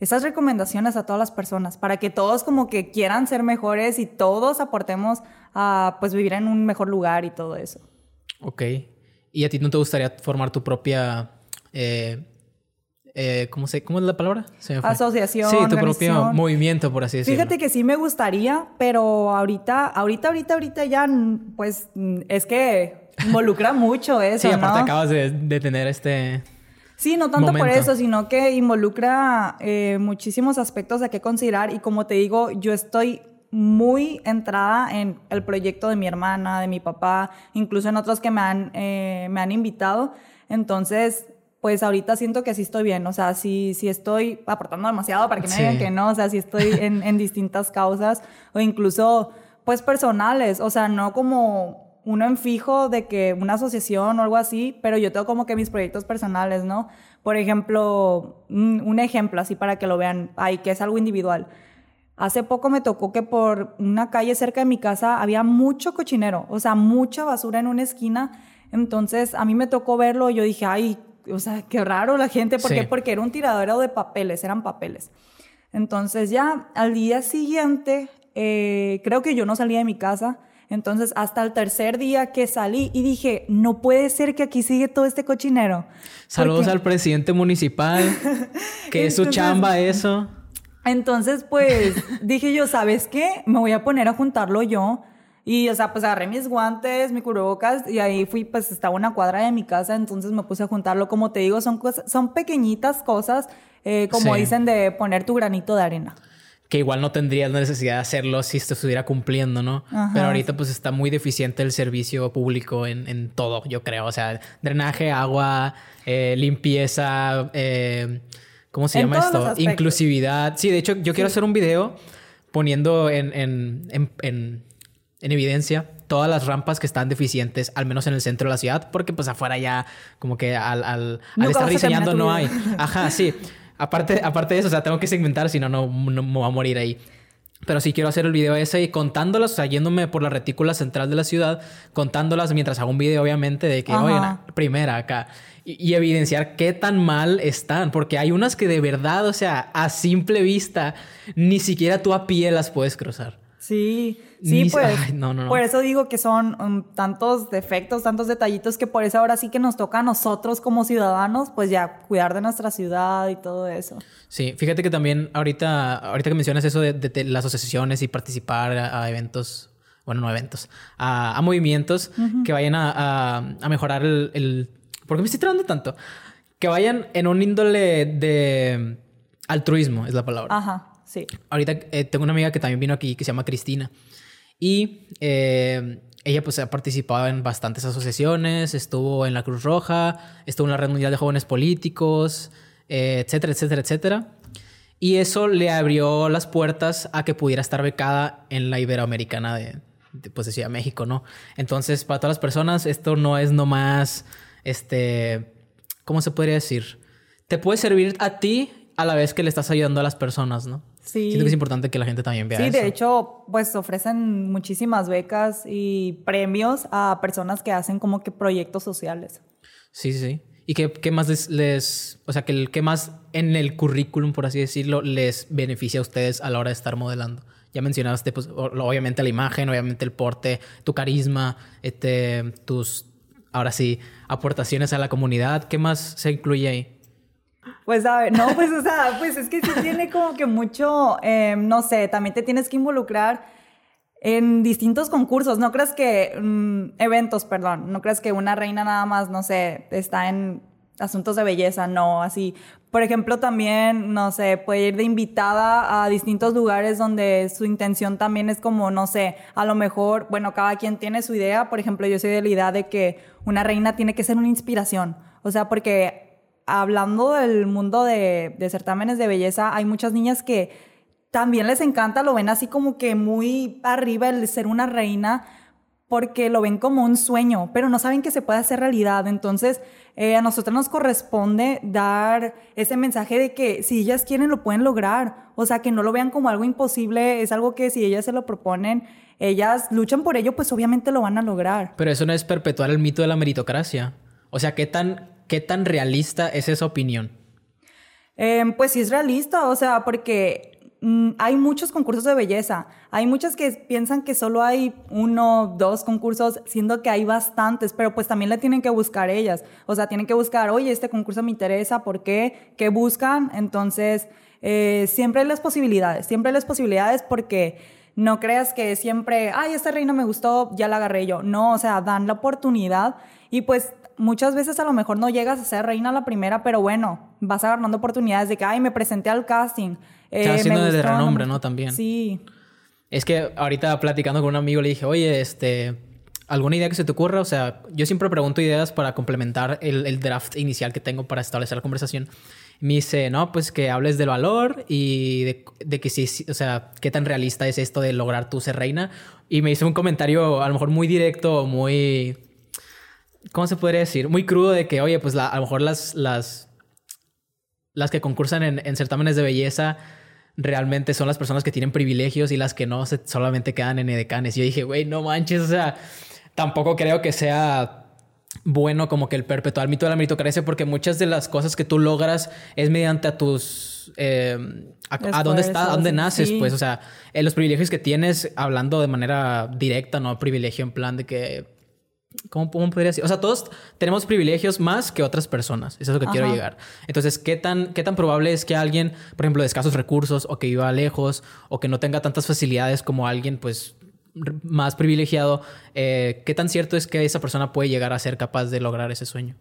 esas recomendaciones a todas las personas para que todos como que quieran ser mejores y todos aportemos a pues vivir en un mejor lugar y todo eso. Ok. ¿Y a ti no te gustaría formar tu propia eh, eh, ¿cómo, se, ¿cómo es la palabra? Asociación. Sí, tu propio movimiento, por así decirlo. Fíjate que sí me gustaría, pero ahorita, ahorita, ahorita, ahorita ya, pues, es que involucra mucho eso. Sí, aparte acabas de, tener este. Sí, no tanto por eso, sino que involucra eh, muchísimos aspectos a qué considerar. Y como te digo, yo estoy muy entrada en el proyecto de mi hermana, de mi papá, incluso en otros que me han, eh, me han invitado. Entonces, pues ahorita siento que sí estoy bien, o sea, sí, sí estoy aportando demasiado para que me digan que no, o sea, sí estoy en, en distintas causas o incluso pues personales, o sea, no como uno en fijo de que una asociación o algo así, pero yo tengo como que mis proyectos personales, ¿no? Por ejemplo, un, ejemplo así para que lo vean, ahí que es algo individual. Hace poco me tocó que por una calle cerca de mi casa había mucho cochinero, o sea, mucha basura en una esquina. Entonces, a mí me tocó verlo y yo dije, ay, o sea, qué raro la gente, ¿por qué? Porque era un tiradero de papeles, eran papeles. Entonces ya al día siguiente, eh, creo que yo no salía de mi casa, entonces hasta el tercer día que salí y dije, no puede ser que aquí sigue todo este cochinero. Saludos al presidente municipal, que es su chamba eso. Entonces, pues dije yo, ¿sabes qué? Me voy a poner a juntarlo yo y, o sea, pues agarré mis guantes, mi cubrebocas y ahí fui, pues estaba una cuadra de mi casa, entonces me puse a juntarlo. Como te digo, son, cosas, son pequeñitas cosas, eh, como dicen, de poner tu granito de arena. Que igual no tendrías necesidad de hacerlo si se estuviera cumpliendo, ¿no? Pero ahorita pues está muy deficiente el servicio público en, en todo, yo creo. O sea, drenaje, agua, eh, limpieza, eh, ¿cómo se llama esto? Inclusividad. Sí, de hecho, yo quiero hacer un video poniendo en, en, en en evidencia todas las rampas que están deficientes, al menos en el centro de la ciudad, porque pues afuera ya como que al, al, estar diseñando no hay. Ajá, sí. Aparte, aparte de eso, o sea, tengo que segmentar, si no, no me voy a morir ahí. Pero sí quiero hacer el video ese y contándolas, o sea, yéndome por la retícula central de la ciudad, contándolas mientras hago un video, obviamente, de que, oye, primera acá. Y, y, evidenciar qué tan mal están, porque hay unas que de verdad, o sea, a simple vista, ni siquiera tú a pie las puedes cruzar. Sí, sí, pues. Por eso digo que son um, tantos defectos, tantos detallitos que por eso ahora sí que nos toca a nosotros como ciudadanos, pues ya cuidar de nuestra ciudad y todo eso. Sí, fíjate que también ahorita, ahorita que mencionas eso de, las asociaciones y participar a, eventos, bueno, no eventos, a, movimientos que vayan a, mejorar el, el. ¿Por qué me estoy trabando tanto? Que vayan en un índole de altruismo, es la palabra. Ajá. Sí. Ahorita eh, tengo una amiga que también vino aquí que se llama Cristina. Y eh, ella pues ha participado en bastantes asociaciones, estuvo en la Cruz Roja, estuvo en la Red Mundial de Jóvenes Políticos, eh, etcétera, etcétera, etcétera. Y eso le abrió las puertas a que pudiera estar becada en la Iberoamericana de, pues México, ¿no? Entonces, para todas las personas, esto no es nomás, este, ¿cómo se podría decir? Te puede servir a ti a la vez que le estás ayudando a las personas, ¿no? Sí. Siento que es importante que la gente también vea sí, eso. Sí, de hecho, pues ofrecen muchísimas becas y premios a personas que hacen como que proyectos sociales. Sí, sí. ¿Y qué, qué más les, o sea, qué, qué más en el currículum, por así decirlo, les beneficia a ustedes a la hora de estar modelando? Ya mencionaste, pues, obviamente la imagen, obviamente el porte, tu carisma, este, tus, ahora sí, aportaciones a la comunidad. ¿Qué más se incluye ahí? Pues a ver, no, pues o sea, pues es que sí tiene como que mucho, eh, no sé, también te tienes que involucrar en distintos concursos. No crees que, mm, eventos, perdón, no crees que una reina nada más, no sé, está en asuntos de belleza, no, así. Por ejemplo, también, no sé, puede ir de invitada a distintos lugares donde su intención también es como, no sé, a lo mejor, bueno, cada quien tiene su idea. Por ejemplo, yo soy de la idea de que una reina tiene que ser una inspiración. O sea, porque hablando del mundo de, certámenes de belleza, hay muchas niñas que también les encanta, lo ven así como que muy arriba el ser una reina, porque lo ven como un sueño, pero no saben que se puede hacer realidad. Entonces, eh, a nosotros nos corresponde dar ese mensaje de que si ellas quieren, lo pueden lograr. O sea, que no lo vean como algo imposible, es algo que si ellas se lo proponen, ellas luchan por ello, pues obviamente lo van a lograr. Pero eso no es perpetuar el mito de la meritocracia. O sea, ¿qué tan, qué tan realista es esa opinión? Eh, pues sí es realista, o sea, porque Mm, hay muchos concursos de belleza. Hay muchas que piensan que solo hay uno, dos concursos, siendo que hay bastantes, pero pues también le tienen que buscar ellas. O sea, tienen que buscar, oye, este concurso me interesa, ¿por qué? ¿Qué buscan? Entonces, eh, siempre hay las posibilidades, siempre hay las posibilidades porque no creas que siempre, ay, esta reina me gustó, ya la agarré yo. No, o sea, dan la oportunidad y pues muchas veces a lo mejor no llegas a ser reina la primera, pero bueno, vas agarrando oportunidades de que, ay, me presenté al casting eh, haciendo de renombre, ¿no? También. Sí. Es que ahorita platicando con un amigo le dije, oye, este, ¿alguna idea que se te ocurra? O sea, yo siempre pregunto ideas para complementar el, draft inicial que tengo para establecer la conversación. Me dice, no, pues que hables del valor y de, de, que sí, o sea, qué tan realista es esto de lograr tú ser reina. Y me hizo un comentario a lo mejor muy directo, muy... ¿Cómo se podría decir? Muy crudo de que, oye, pues a lo mejor las, las, las que concursan en, en certámenes de belleza realmente son las personas que tienen privilegios y las que no se, solamente quedan en edecanes. Y yo dije, güey, no manches, o sea, tampoco creo que sea bueno como que el perpetuar mito de la meritocracia porque muchas de las cosas que tú logras es mediante a tus eh, a, dónde está, a dónde naces, pues, o sea, en los privilegios que tienes hablando de manera directa, no privilegio en plan de que ¿Cómo, podría decir? O sea, todos tenemos privilegios más que otras personas. Eso es lo que quiero llegar. Entonces, ¿qué tan, ¿qué tan probable es que alguien, por ejemplo, de escasos recursos o que viva lejos o que no tenga tantas facilidades como alguien, pues, más privilegiado, eh, ¿qué tan cierto es que esa persona puede llegar a ser capaz de lograr ese sueño?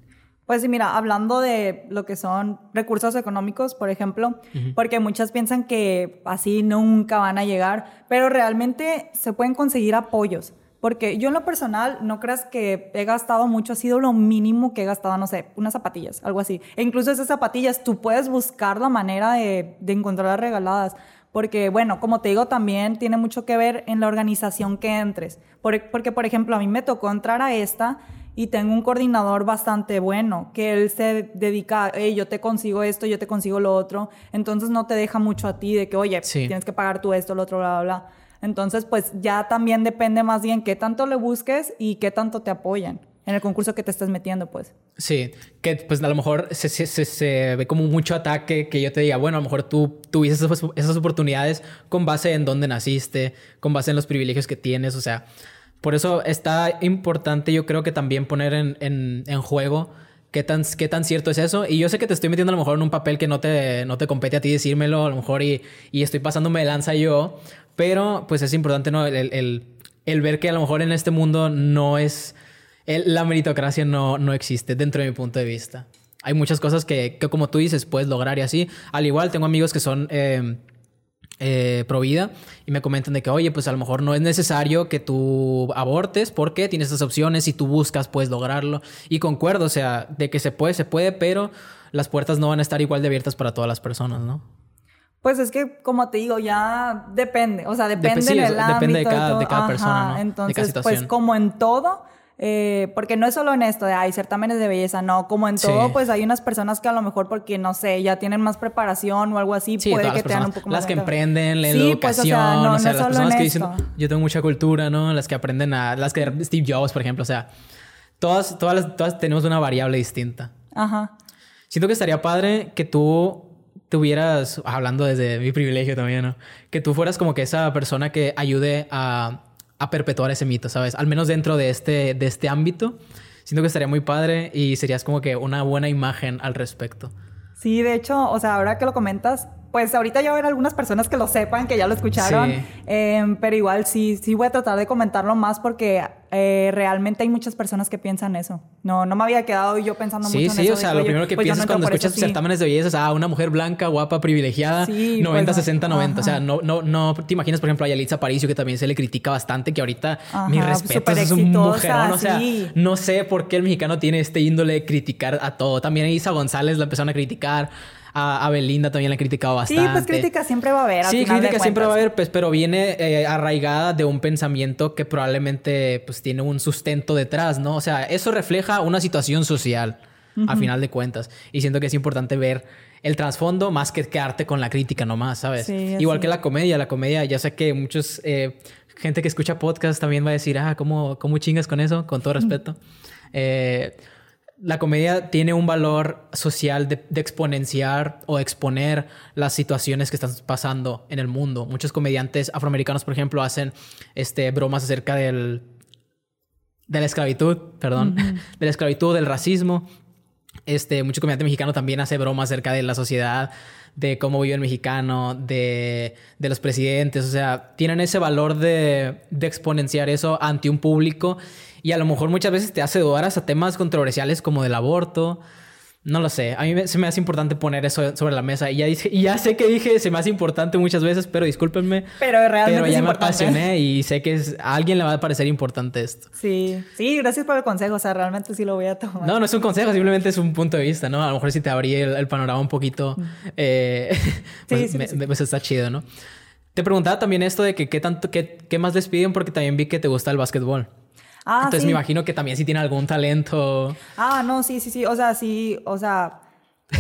Pues sí, mira, hablando de lo que son recursos económicos, por ejemplo, porque muchas piensan que así nunca van a llegar, pero realmente se pueden conseguir apoyos. Porque yo en lo personal, no creas que he gastado mucho, ha sido lo mínimo que he gastado, no sé, unas zapatillas, algo así. E incluso esas zapatillas, tú puedes buscar la manera de, de encontrarlas regaladas. Porque, bueno, como te digo, también tiene mucho que ver en la organización que entres. Porque, por ejemplo, a mí me tocó entrar a esta y tengo un coordinador bastante bueno, que él se dedica, hey, yo te consigo esto, yo te consigo lo otro. Entonces no te deja mucho a ti de que, oye, tienes que pagar tú esto, lo otro, bla, bla, bla. Entonces, pues ya también depende más bien qué tanto le busques y qué tanto te apoyan en el concurso que te estés metiendo, pues. Sí, que pues a lo mejor se, se, se, ve como mucho ataque que yo te diga, bueno, a lo mejor tú tuviste esas, esas, oportunidades con base en dónde naciste, con base en los privilegios que tienes, o sea, por eso está importante yo creo que también poner en, en, en juego qué tan, qué tan cierto es eso. Y yo sé que te estoy metiendo a lo mejor en un papel que no te, no te compete a ti decírmelo, a lo mejor y, y estoy pasándome de lanza yo, pero pues es importante, ¿no? El, el, ver que a lo mejor en este mundo no es... la meritocracia no, no existe dentro de mi punto de vista. Hay muchas cosas que, que como tú dices, puedes lograr y así. Al igual, tengo amigos que son... Eh, eh, pro vida y me comentan de que, oye, pues a lo mejor no es necesario que tú abortes porque tienes estas opciones, si tú buscas puedes lograrlo. Y concuerdo, o sea, de que se puede, se puede, pero las puertas no van a estar igual de abiertas para todas las personas, ¿no? Pues es que, como te digo, ya depende. O sea, depende del ámbito. Depende de cada, persona, ¿no? Entonces, pues como en todo, eh, porque no es solo en esto de, hay certámenes de belleza, no. Como en todo, pues hay unas personas que a lo mejor porque, no sé, ya tienen más preparación o algo así, puede que tengan un poco más... Las que emprenden, la educación, pues, o sea, no, las personas que dicen, yo tengo mucha cultura, ¿no? Las que aprenden a... Las que... Steve Jobs, por ejemplo, o sea... Todas, todas, todas tenemos una variable distinta. Ajá. Siento que estaría padre que tú tuvieras, hablando desde mi privilegio también, ¿no? Que tú fueras como que esa persona que ayude a, a perpetuar ese mito, ¿sabes? Al menos dentro de este, de este ámbito. Siento que estaría muy padre y serías como que una buena imagen al respecto. Sí, de hecho, o sea, ahora que lo comentas, pues ahorita ya haber algunas personas que lo sepan, que ya lo escucharon, Sí. Em, pero igual sí, sí voy a tratar de comentarlo más porque eh, realmente hay muchas personas que piensan eso. No, no me había quedado yo pensando Sí, mucho en sí, eso. o sea, lo primero que pues no piensas cuando eso, escuchas sí. certámenes de belleza es, ah, una mujer blanca, guapa, privilegiada, Sí, 90, pues no. 60, 90. O sea, no, no, no te imaginas, por ejemplo, a Yalitza Aparicio, que también se le critica bastante, que ahorita, Ajá, mi respeto, es un mujerón. O sea, sí. no sé por qué el mexicano tiene este índole de criticar a todo. También a Isa González la empezaron a criticar, a, a Belinda también la han criticado Sí, bastante. pues crítica siempre va a haber. Sí, crítica siempre va a haber, pues, pero viene eh, arraigada de un pensamiento que probablemente pues, tiene un sustento detrás, ¿no? O sea, eso refleja una situación social, a final de cuentas. Y siento que es importante ver el trasfondo más que quedarte con la crítica nomás, ¿sabes? Sí, Igual que la comedia, la comedia, ya sé que muchos... eh, gente que escucha podcast también va a decir, ah, ¿cómo, cómo chingas con eso? Con todo respeto. Eh, la comedia tiene un valor social de, de exponenciar o exponer las situaciones que están pasando en el mundo. Muchos comediantes afroamericanos, por ejemplo, hacen este, bromas acerca del, de la esclavitud, perdón, de la esclavitud, del racismo. Este, mucho comediante mexicano también hace bromas acerca de la sociedad, de cómo vive el mexicano, de, de los presidentes. O sea, tienen ese valor de, de exponenciar eso ante un público y a lo mejor muchas veces te hace dudar hasta temas controversiales como del aborto. No lo sé. A mí me- se me hace importante poner eso sobre la mesa. Y ya, dije- y ya sé que dije se me hace importante muchas veces, pero discúlpenme. Pero realmente Pero es ya me importante. apasioné y sé que es- a alguien le va a parecer importante esto. Sí, sí, gracias por el consejo. O sea, realmente sí lo voy a tomar. No, no es un consejo, simplemente es un punto de vista, ¿no? A lo mejor si te abrí el, el panorama un poquito, eh, pues, sí, me- sí. me- pues está chido, ¿no? Te preguntaba también esto de que qué tanto, qué, qué más les piden porque también vi que te gusta el básquetbol. Ah, Entonces sí. me imagino que también si tiene algún talento. Ah, no, sí, sí, sí. O sea, sí, o sea.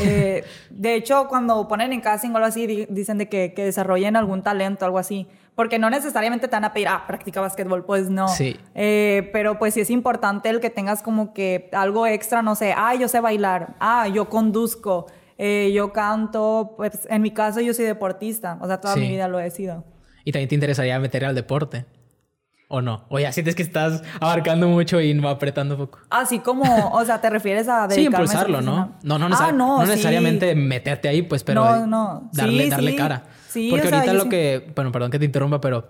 eh, de hecho, cuando ponen en casting o algo así, di- dicen de que, que desarrollen algún talento, algo así. Porque no necesariamente te van a pedir, ah, practica básquetbol, pues no. Sí. Eh, pero pues sí es importante el que tengas como que algo extra, no sé, ah, yo sé bailar, ah, yo conduzco, eh, yo canto, pues en mi caso yo soy deportista, o sea, toda Sí. mi vida lo he sido. Y también te interesaría meter al deporte. ¿O no? O ya sientes que estás abarcando mucho y no apretando poco. Así como, o sea, te refieres a Sí, dedicarme a eso impulsarlo, ¿no? profesional? No, no, Ah, no, no sí. necesariamente meterte ahí, pues, pero No, no. darle, Sí, darle sí. cara. Sí, Porque o ahorita lo sí- que, bueno, perdón que te interrumpa, pero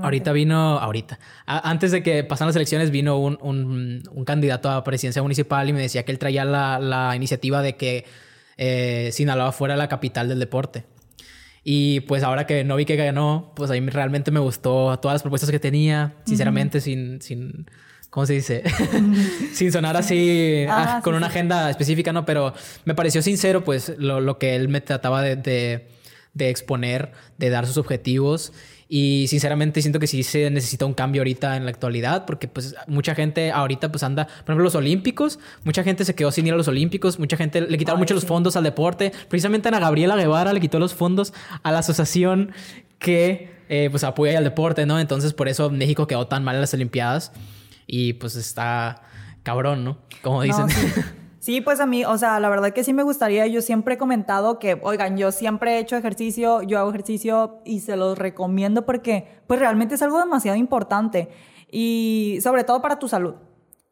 ahorita vino, ahorita, A- antes de que pasaran las elecciones vino un, un- un candidato a presidencia municipal y me decía que él traía la, la iniciativa de que eh, Sinaloa fuera la capital del deporte. Y pues ahora que no vi que ganó, pues a mí realmente me gustó todas las propuestas que tenía, sinceramente, sin, sin, ¿cómo se dice? sin sonar así Ah, ah, con sí, una sí. agenda específica, ¿no? Pero me pareció sincero, pues, lo, lo que él me trataba de, de, de exponer, de dar sus objetivos. Y sinceramente siento que sí se necesita un cambio ahorita en la actualidad, porque pues mucha gente ahorita pues anda, por ejemplo, los olímpicos, mucha gente se quedó sin ir a los olímpicos, mucha gente le quitaron Ay, mucho los sí. fondos al deporte. Precisamente Ana Gabriela Guevara le quitó los fondos a la asociación que eh, pues apoya al deporte, ¿no? Entonces por eso México quedó tan mal en las Olimpiadas y pues está cabrón, ¿no? Como dicen. No, sí. Sí, pues a mí, o sea, la verdad que sí me gustaría. Yo siempre he comentado que, oigan, yo siempre he hecho ejercicio, yo hago ejercicio y se los recomiendo porque, pues realmente es algo demasiado importante. Y sobre todo para tu salud.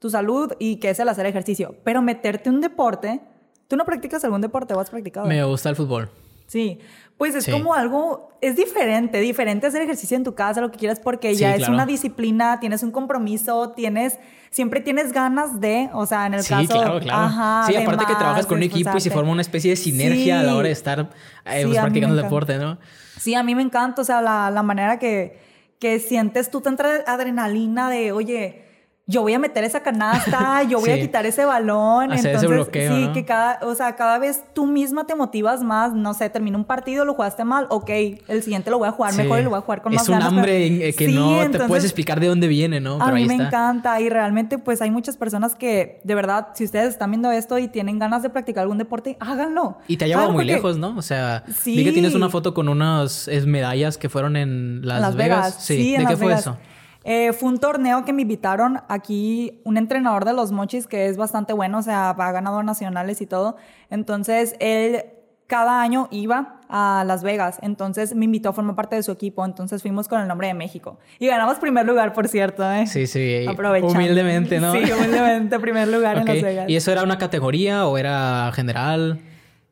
Tu salud y que es el hacer ejercicio. Pero meterte un deporte, ¿tú no practicas algún deporte o has practicado? Me gusta el fútbol. Sí, pues es Sí. como algo, es diferente, diferente hacer ejercicio en tu casa, lo que quieras, porque Sí, ya es una disciplina, tienes un compromiso, tienes, siempre tienes ganas de, o sea, en el Sí, caso... claro, claro. Ajá, sí, aparte que más, trabajas con un equipo y se forma una especie de sinergia a la Sí. hora de estar eh, Sí, pues, practicando deporte, ¿no? Sí, a mí me encanta, o sea, la, la manera que, que sientes tú, te entra adrenalina de, oye, yo voy a meter esa canasta, yo voy a quitar ese balón. Hacer ese Entonces, bloqueo, sí, ¿no? que cada, o sea, cada vez tú misma te motivas más, no sé, termina un partido, lo jugaste mal, ok, el siguiente lo voy a jugar Sí. mejor y lo voy a jugar con es más un ganas. pero- hambre eh, que Sí, no te puedes explicar de dónde viene, ¿no? A Pero mí ahí me está. encanta y realmente pues hay muchas personas que de verdad, si ustedes están viendo esto y tienen ganas de practicar algún deporte, háganlo. Y te ha llevado muy porque- lejos, ¿no? O sea, Sí. vi que tienes una foto con unas es, medallas que fueron en Las, En Las Vegas. Sí, Sí, en ¿de qué Las fue Vegas. eso? Eh, fue un torneo que me invitaron aquí, un entrenador de los mochis que es bastante bueno, o sea, ha ganado nacionales y todo. Entonces, él cada año iba a Las Vegas, entonces me invitó a formar parte de su equipo, entonces fuimos con el nombre de México. Y ganamos primer lugar, por cierto, ¿eh? Sí, sí. Aprovechando. Humildemente, ¿no? Sí, humildemente, primer lugar Ok. en Las Vegas. ¿Y eso era una categoría o era general?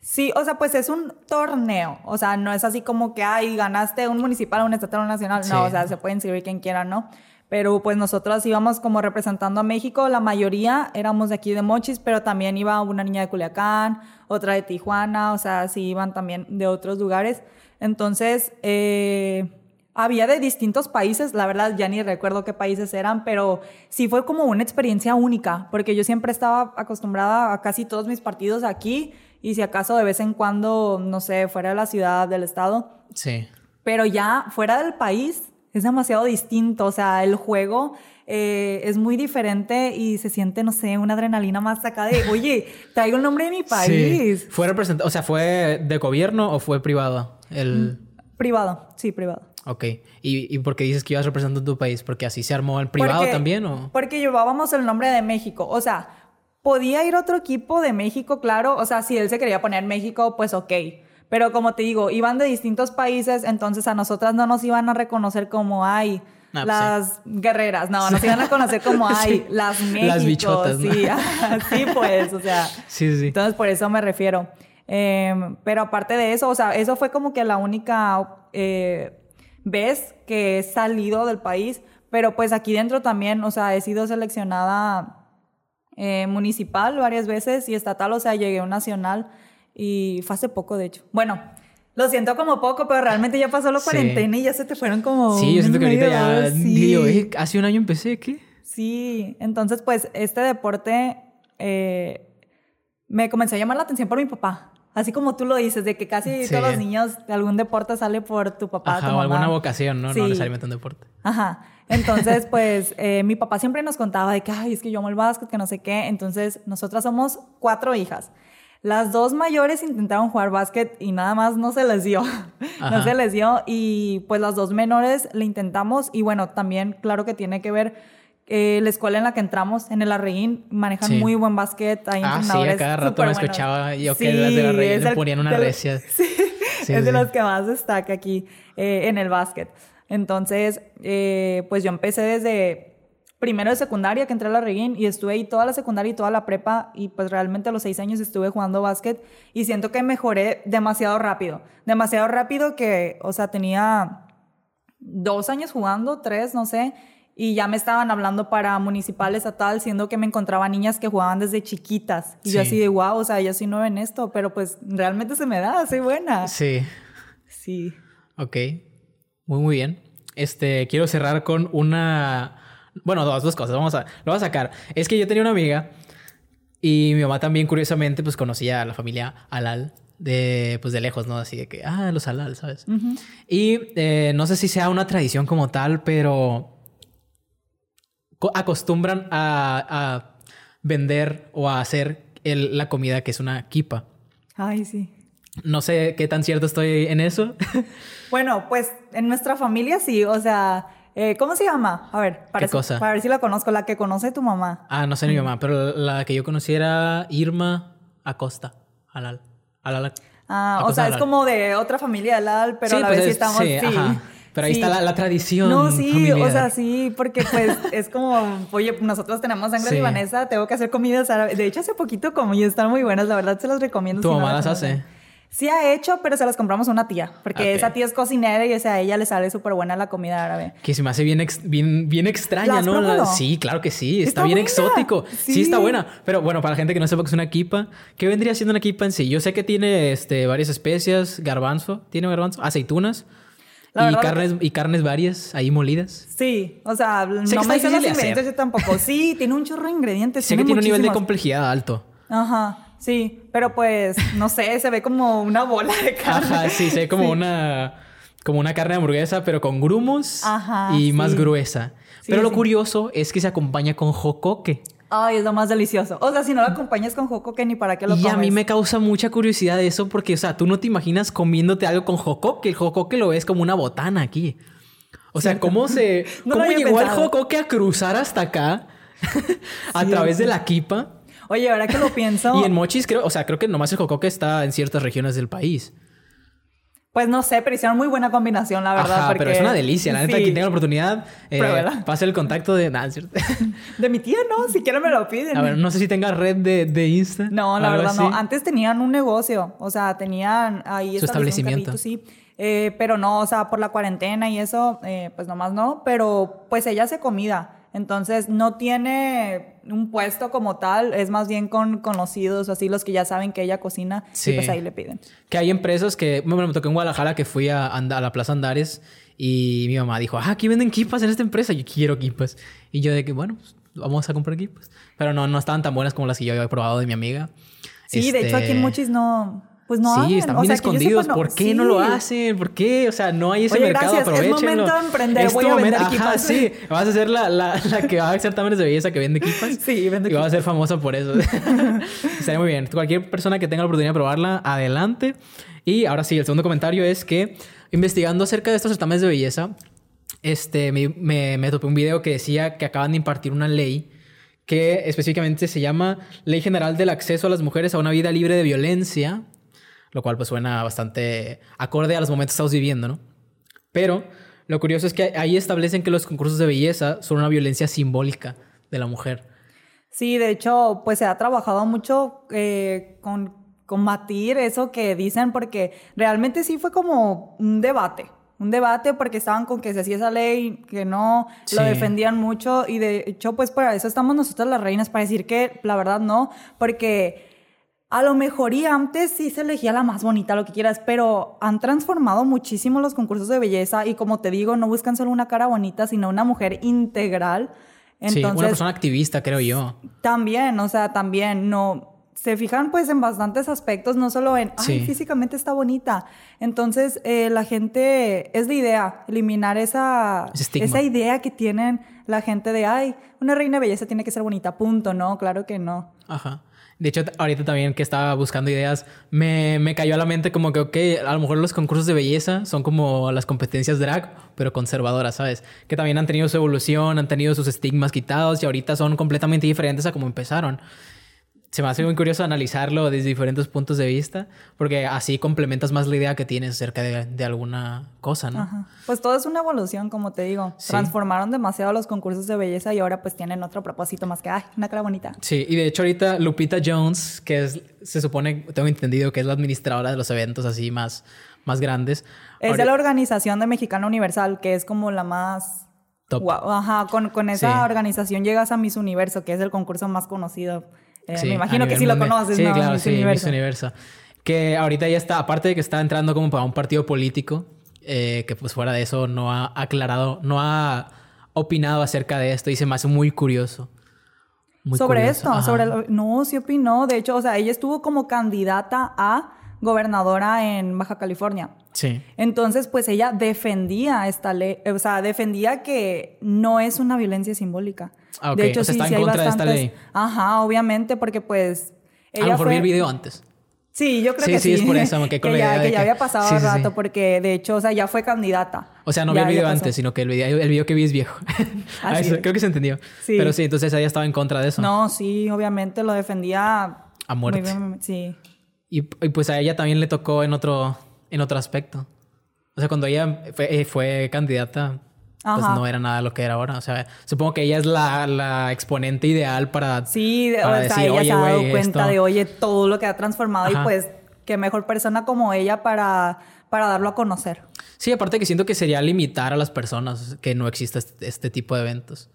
Sí, o sea, pues es un torneo. O sea, no es así como que, ay, ganaste un municipal, un estatal, un nacional. No, Sí. o sea, se puede inscribir quien quiera, ¿no? Pero pues nosotros íbamos como representando a México. La mayoría éramos de aquí de Mochis, pero también iba una niña de Culiacán, otra de Tijuana, o sea, sí iban también de otros lugares. Entonces, eh, había de distintos países, la verdad ya ni recuerdo qué países eran, pero sí fue como una experiencia única, porque yo siempre estaba acostumbrada a casi todos mis partidos aquí y si acaso de vez en cuando, no sé, fuera de la ciudad, del estado, Sí. pero ya fuera del país es demasiado distinto, o sea, el juego eh, es muy diferente y se siente, no sé, una adrenalina más acá de, oye, traigo el nombre de mi país. Sí. ¿Fue representado, o sea, fue de gobierno o fue privado? El... Privado, sí, privado. Ok. ¿Y, ¿Y por qué dices que ibas representando tu país? ¿Porque así se armó el privado Porque- también o...? Porque llevábamos el nombre de México. O sea, podía ir otro equipo de México, claro. O sea, si él se quería poner México, pues ok. Pero como te digo, iban de distintos países, entonces a nosotras no nos iban a reconocer como ay. Ah, pues las guerreras, no, nos iban a conocer como ay, Sí. las México. Las bichotas, ¿no? Sí, sí, pues, o sea. Sí, sí. Entonces, por eso me refiero. Eh, pero aparte de eso, o sea, eso fue como que la única eh, vez que he salido del país. Pero pues aquí dentro también, o sea, he sido seleccionada eh, municipal varias veces y estatal, o sea, llegué a un nacional y fue hace poco, de hecho. Bueno, lo siento como poco, pero realmente ya pasó la Sí. cuarentena y ya se te fueron como. Sí, yo siento que ahorita ya... sí. Digo, eh, hace un año empecé, ¿qué? Sí, entonces pues este deporte eh, me comenzó a llamar la atención por mi papá. Así como tú lo dices, de que casi Sí. todos los niños de algún deporte sale por tu papá, tu Ajá, o mamá. alguna vocación, ¿no? Sí. No necesariamente un deporte. Ajá. Entonces, pues, eh, mi papá siempre nos contaba de que, ay, es que yo amo el básquet, que no sé qué. Entonces, nosotras somos cuatro hijas. Las dos mayores intentaron jugar básquet y nada más no se les dio. Ajá. No se les dio. Y pues las dos menores le intentamos. Y bueno, también, claro que tiene que ver eh, la escuela en la que entramos, en el Arreguín, manejan Sí. muy buen básquet. Hay Ah, sí, a cada rato me escuchaba yo que las de la Rey es le ponían una recia. Sí, Sí, es de los que más destaca aquí eh, en el básquet. Entonces, eh, pues yo empecé desde primero de secundaria que entré a la Reguín y estuve ahí toda la secundaria y toda la prepa y pues realmente a los seis años estuve jugando básquet y siento que mejoré demasiado rápido. Demasiado rápido que, o sea, tenía dos años jugando, tres, no sé, y ya me estaban hablando para municipales a tal, siendo que me encontraba niñas que jugaban desde chiquitas. Y yo Sí. así de, wow, o sea, yo sí no en esto, pero pues realmente se me da, soy buena. Sí. Sí. Ok. Muy, muy bien. Este, quiero cerrar con una... Bueno, dos, dos cosas. Vamos a... Lo voy a sacar. Es que yo tenía una amiga y mi mamá también, curiosamente, pues conocía a la familia Alal de, pues, de lejos, ¿no? Así de que, ah, los Alal, ¿sabes? Y eh, no sé si sea una tradición como tal, pero co- acostumbran a, a vender o a hacer el- la comida que es una kipa. Ay, sí. No sé qué tan cierto estoy en eso. Bueno, pues en nuestra familia sí, o sea, eh, ¿cómo se llama? A ver, para, ¿Qué cosa? para ver si la conozco, la que conoce tu mamá. Ah, no sé mi mamá, pero la que yo conocí era Irma Acosta. Alal. Alal. Ah, o sea, es Alal. como de otra familia de Lal, pero a la pues vez sí es- estamos... sí, Sí, ajá. Pero ahí sí. está la, la tradición. No, sí, o sea, sí, porque pues es como, oye, nosotros tenemos sangre Sí. libanesa, tengo que hacer comidas árabes. De hecho, hace poquito comí, están muy buenas, la verdad se las recomiendo. ¿Tu si no mamá las hace? Sí ha hecho, pero se las compramos a una tía, porque esa tía es cocinera y o sea, a ella le sale súper buena la comida árabe. Que se me hace bien, ex- bien, bien ¿La extraña, ¿no? La- sí, claro que sí. Está, Está bien buena. exótico. Sí. Sí. está buena. Pero bueno, para la gente que no sepa que es una kipa, ¿qué vendría siendo una kipa en sí? Yo sé que tiene este, varias especias, garbanzo, tiene garbanzo, aceitunas La y carnes, y carnes varias ahí molidas. Sí, o sea, que no me sé los ingredientes yo tampoco. Sí, tiene un chorro de ingredientes. Sé que tiene un nivel de complejidad alto. Ajá, sí, pero pues, no sé, se ve como una bola de carne. Ajá, sí, se ve como Sí. una como una carne de hamburguesa, pero con grumos Ajá, y más gruesa. Sí, pero lo sí. curioso es que se acompaña con jocoque. Ay, es lo más delicioso. O sea, si no lo acompañas con jocoque ni para qué lo Y comes. a mí me causa mucha curiosidad eso porque, o sea, tú no te imaginas comiéndote algo con jocoque. El jocoque lo ves como una botana aquí. O sea, ¿cómo se... No ¿Cómo llegó el jocoque a cruzar hasta acá? a través de la kipa. Oye, ahora que lo pienso... Y en mochis creo... O sea, creo que nomás el jocoque está en ciertas regiones del país. Pues no sé, pero hicieron muy buena combinación, la verdad. Ajá, porque... pero es una delicia. La neta, Sí. quien tenga la oportunidad, eh, pase el contacto de... Nah. De mi tía, no, si quieren me lo piden. A ver, no sé si tenga red de, de Insta. No, la verdad no. Antes tenían un negocio, o sea, tenían ahí Su establecimiento. sí. Eh, pero no, o sea, por la cuarentena y eso, eh, pues nomás no. Pero pues ella hace comida. Entonces no tiene un puesto como tal, es más bien con conocidos, así los que ya saben que ella cocina Sí. y pues ahí le piden. Que hay empresas que... Bueno, me tocó en Guadalajara que fui a, a la Plaza Andares y mi mamá dijo, ah, aquí venden kipas en esta empresa. Yo quiero kipas. Y yo de que, bueno, pues vamos a comprar kipas. Pero no, no estaban tan buenas como las que yo había probado de mi amiga. Sí, de hecho aquí en Este, Muchis no, pues no sí, están O bien sea, que yo sepa, escondidos. no. ¿Por qué no lo Sí. hacen? ¿Por qué? O sea, no hay ese Oye, mercado. gracias, es Aprovechenlo. momento de emprender, Es voy a vender momento. Ajá, sí. Vas a ser la, la, la que va a exámenes de belleza que vende kipas. Sí, vende Y vas a ser famosa por eso. Estaría muy bien. Cualquier persona que tenga la oportunidad de probarla, adelante. Y ahora sí, el segundo comentario es que investigando acerca de estos certámenes de belleza, este, me, me, me topé un video que decía que acaban de impartir una ley que específicamente se llama Ley General del Acceso a las Mujeres a una Vida Libre de Violencia, lo cual pues suena bastante acorde a los momentos que estamos viviendo, ¿no? Pero lo curioso es que ahí establecen que los concursos de belleza son una violencia simbólica de la mujer. Sí, de hecho, pues se ha trabajado mucho eh, con combatir eso que dicen, porque realmente sí fue como un debate. Un debate porque estaban con que se hacía esa ley, que no, Sí. lo defendían mucho y de hecho pues para eso estamos nosotras las reinas, para decir que la verdad no, porque a lo mejor y antes sí se elegía la más bonita, lo que quieras, pero han transformado muchísimo los concursos de belleza y como te digo, no buscan solo una cara bonita, sino una mujer integral. sí, una persona activista, creo yo. también, o sea, también no se fijan pues en bastantes aspectos, no solo en, ay, Sí. físicamente está bonita. Entonces, eh, la gente, es la idea, eliminar esa, esa idea que tienen la gente de, ay, una reina de belleza tiene que ser bonita, punto, no, claro que no. Ajá. De hecho, ahorita también que estaba buscando ideas, me, me cayó a la mente como que, ok, a lo mejor los concursos de belleza son como las competencias drag, pero conservadoras, ¿sabes? Que también han tenido su evolución, han tenido sus estigmas quitados y ahorita son completamente diferentes a como empezaron. Se me hace muy curioso analizarlo desde diferentes puntos de vista, porque así complementas más la idea que tienes acerca de, de alguna cosa, ¿no? Ajá. Pues todo es una evolución, como te digo. Sí. Transformaron demasiado los concursos de belleza y ahora pues tienen otro propósito más que, ay, una cara bonita. Sí, y de hecho ahorita Lupita Jones, que es, se supone, tengo entendido que es la administradora de los eventos así más, más grandes. Es de la organización de Mexicana Universal, que es como la más... Top. Guau, ajá, con, con esa Sí. organización llegas a Miss Universo, que es el concurso más conocido. Eh, Sí, me imagino que sí lo conoces, Sí, ¿no? claro, Miss sí, Universo. Miss Universo. Que ahorita ya está, aparte de que está entrando como para un partido político, eh, que pues fuera de eso no ha aclarado, no ha opinado acerca de esto y se me hace muy curioso. Muy sobre curioso. esto, Ajá. sobre lo- no, sí opinó. De hecho, o sea, ella estuvo como candidata a gobernadora en Baja California. Sí. Entonces, pues ella defendía esta ley, o sea, defendía que no es una violencia simbólica. Ah, ok. De hecho, O sea, sí, está en sí hay contra de esta bastantes. ley. Ajá, obviamente, porque pues a lo mejor fue- vi el video antes. Sí, yo creo Sí, que sí, sí. es por eso, me quedé con que la ya, idea de que ya había pasado Sí, sí, rato, porque de hecho, o sea, ya fue candidata. O sea, no vi Ya- el ya video antes, sino que el video, el video que vi es viejo. A Así eso, es. creo que se entendió. Sí. Pero sí, entonces ella estaba en contra de eso. No, sí, obviamente lo defendía. A muerte. muy bien, sí. Y, y pues a ella también le tocó en otro, en otro aspecto. O sea, cuando ella fue, eh, fue candidata, pues no era nada lo que era ahora. O sea, supongo que ella es la, la exponente ideal para... Sí, para o sea, decir, ella "Oye, se ha dado cuenta esto". de, oye, todo lo que ha transformado Ajá. y pues qué mejor persona como ella para, para darlo a conocer. Sí, aparte que siento que sería limitar a las personas que no exista este, este tipo de eventos.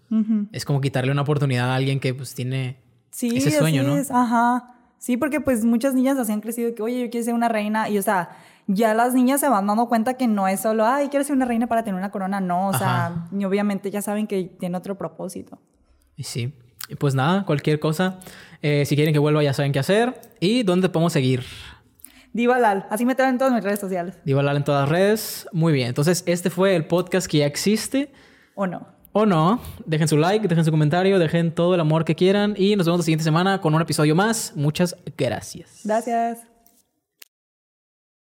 Es como quitarle una oportunidad a alguien que pues tiene Sí, ese sueño, así ¿no? es, ajá. Sí, porque pues muchas niñas así han crecido que, oye, yo quiero ser una reina. Y o sea, ya las niñas se van dando cuenta que no es solo, ay, quiero ser una reina para tener una corona. No, o sea, Ajá. y obviamente ya saben que tiene otro propósito. Y sí. Pues nada, cualquier cosa. eh, si quieren que vuelva ya saben qué hacer. Y dónde podemos seguir. Diva Lal, así me traen en todas mis redes sociales. Digo hablar en todas las redes. Muy bien. Entonces, este fue el podcast que ya existe. ¿O no? O no, dejen su like, dejen su comentario, dejen todo el amor que quieran y nos vemos la siguiente semana con un episodio más. Muchas gracias. Gracias.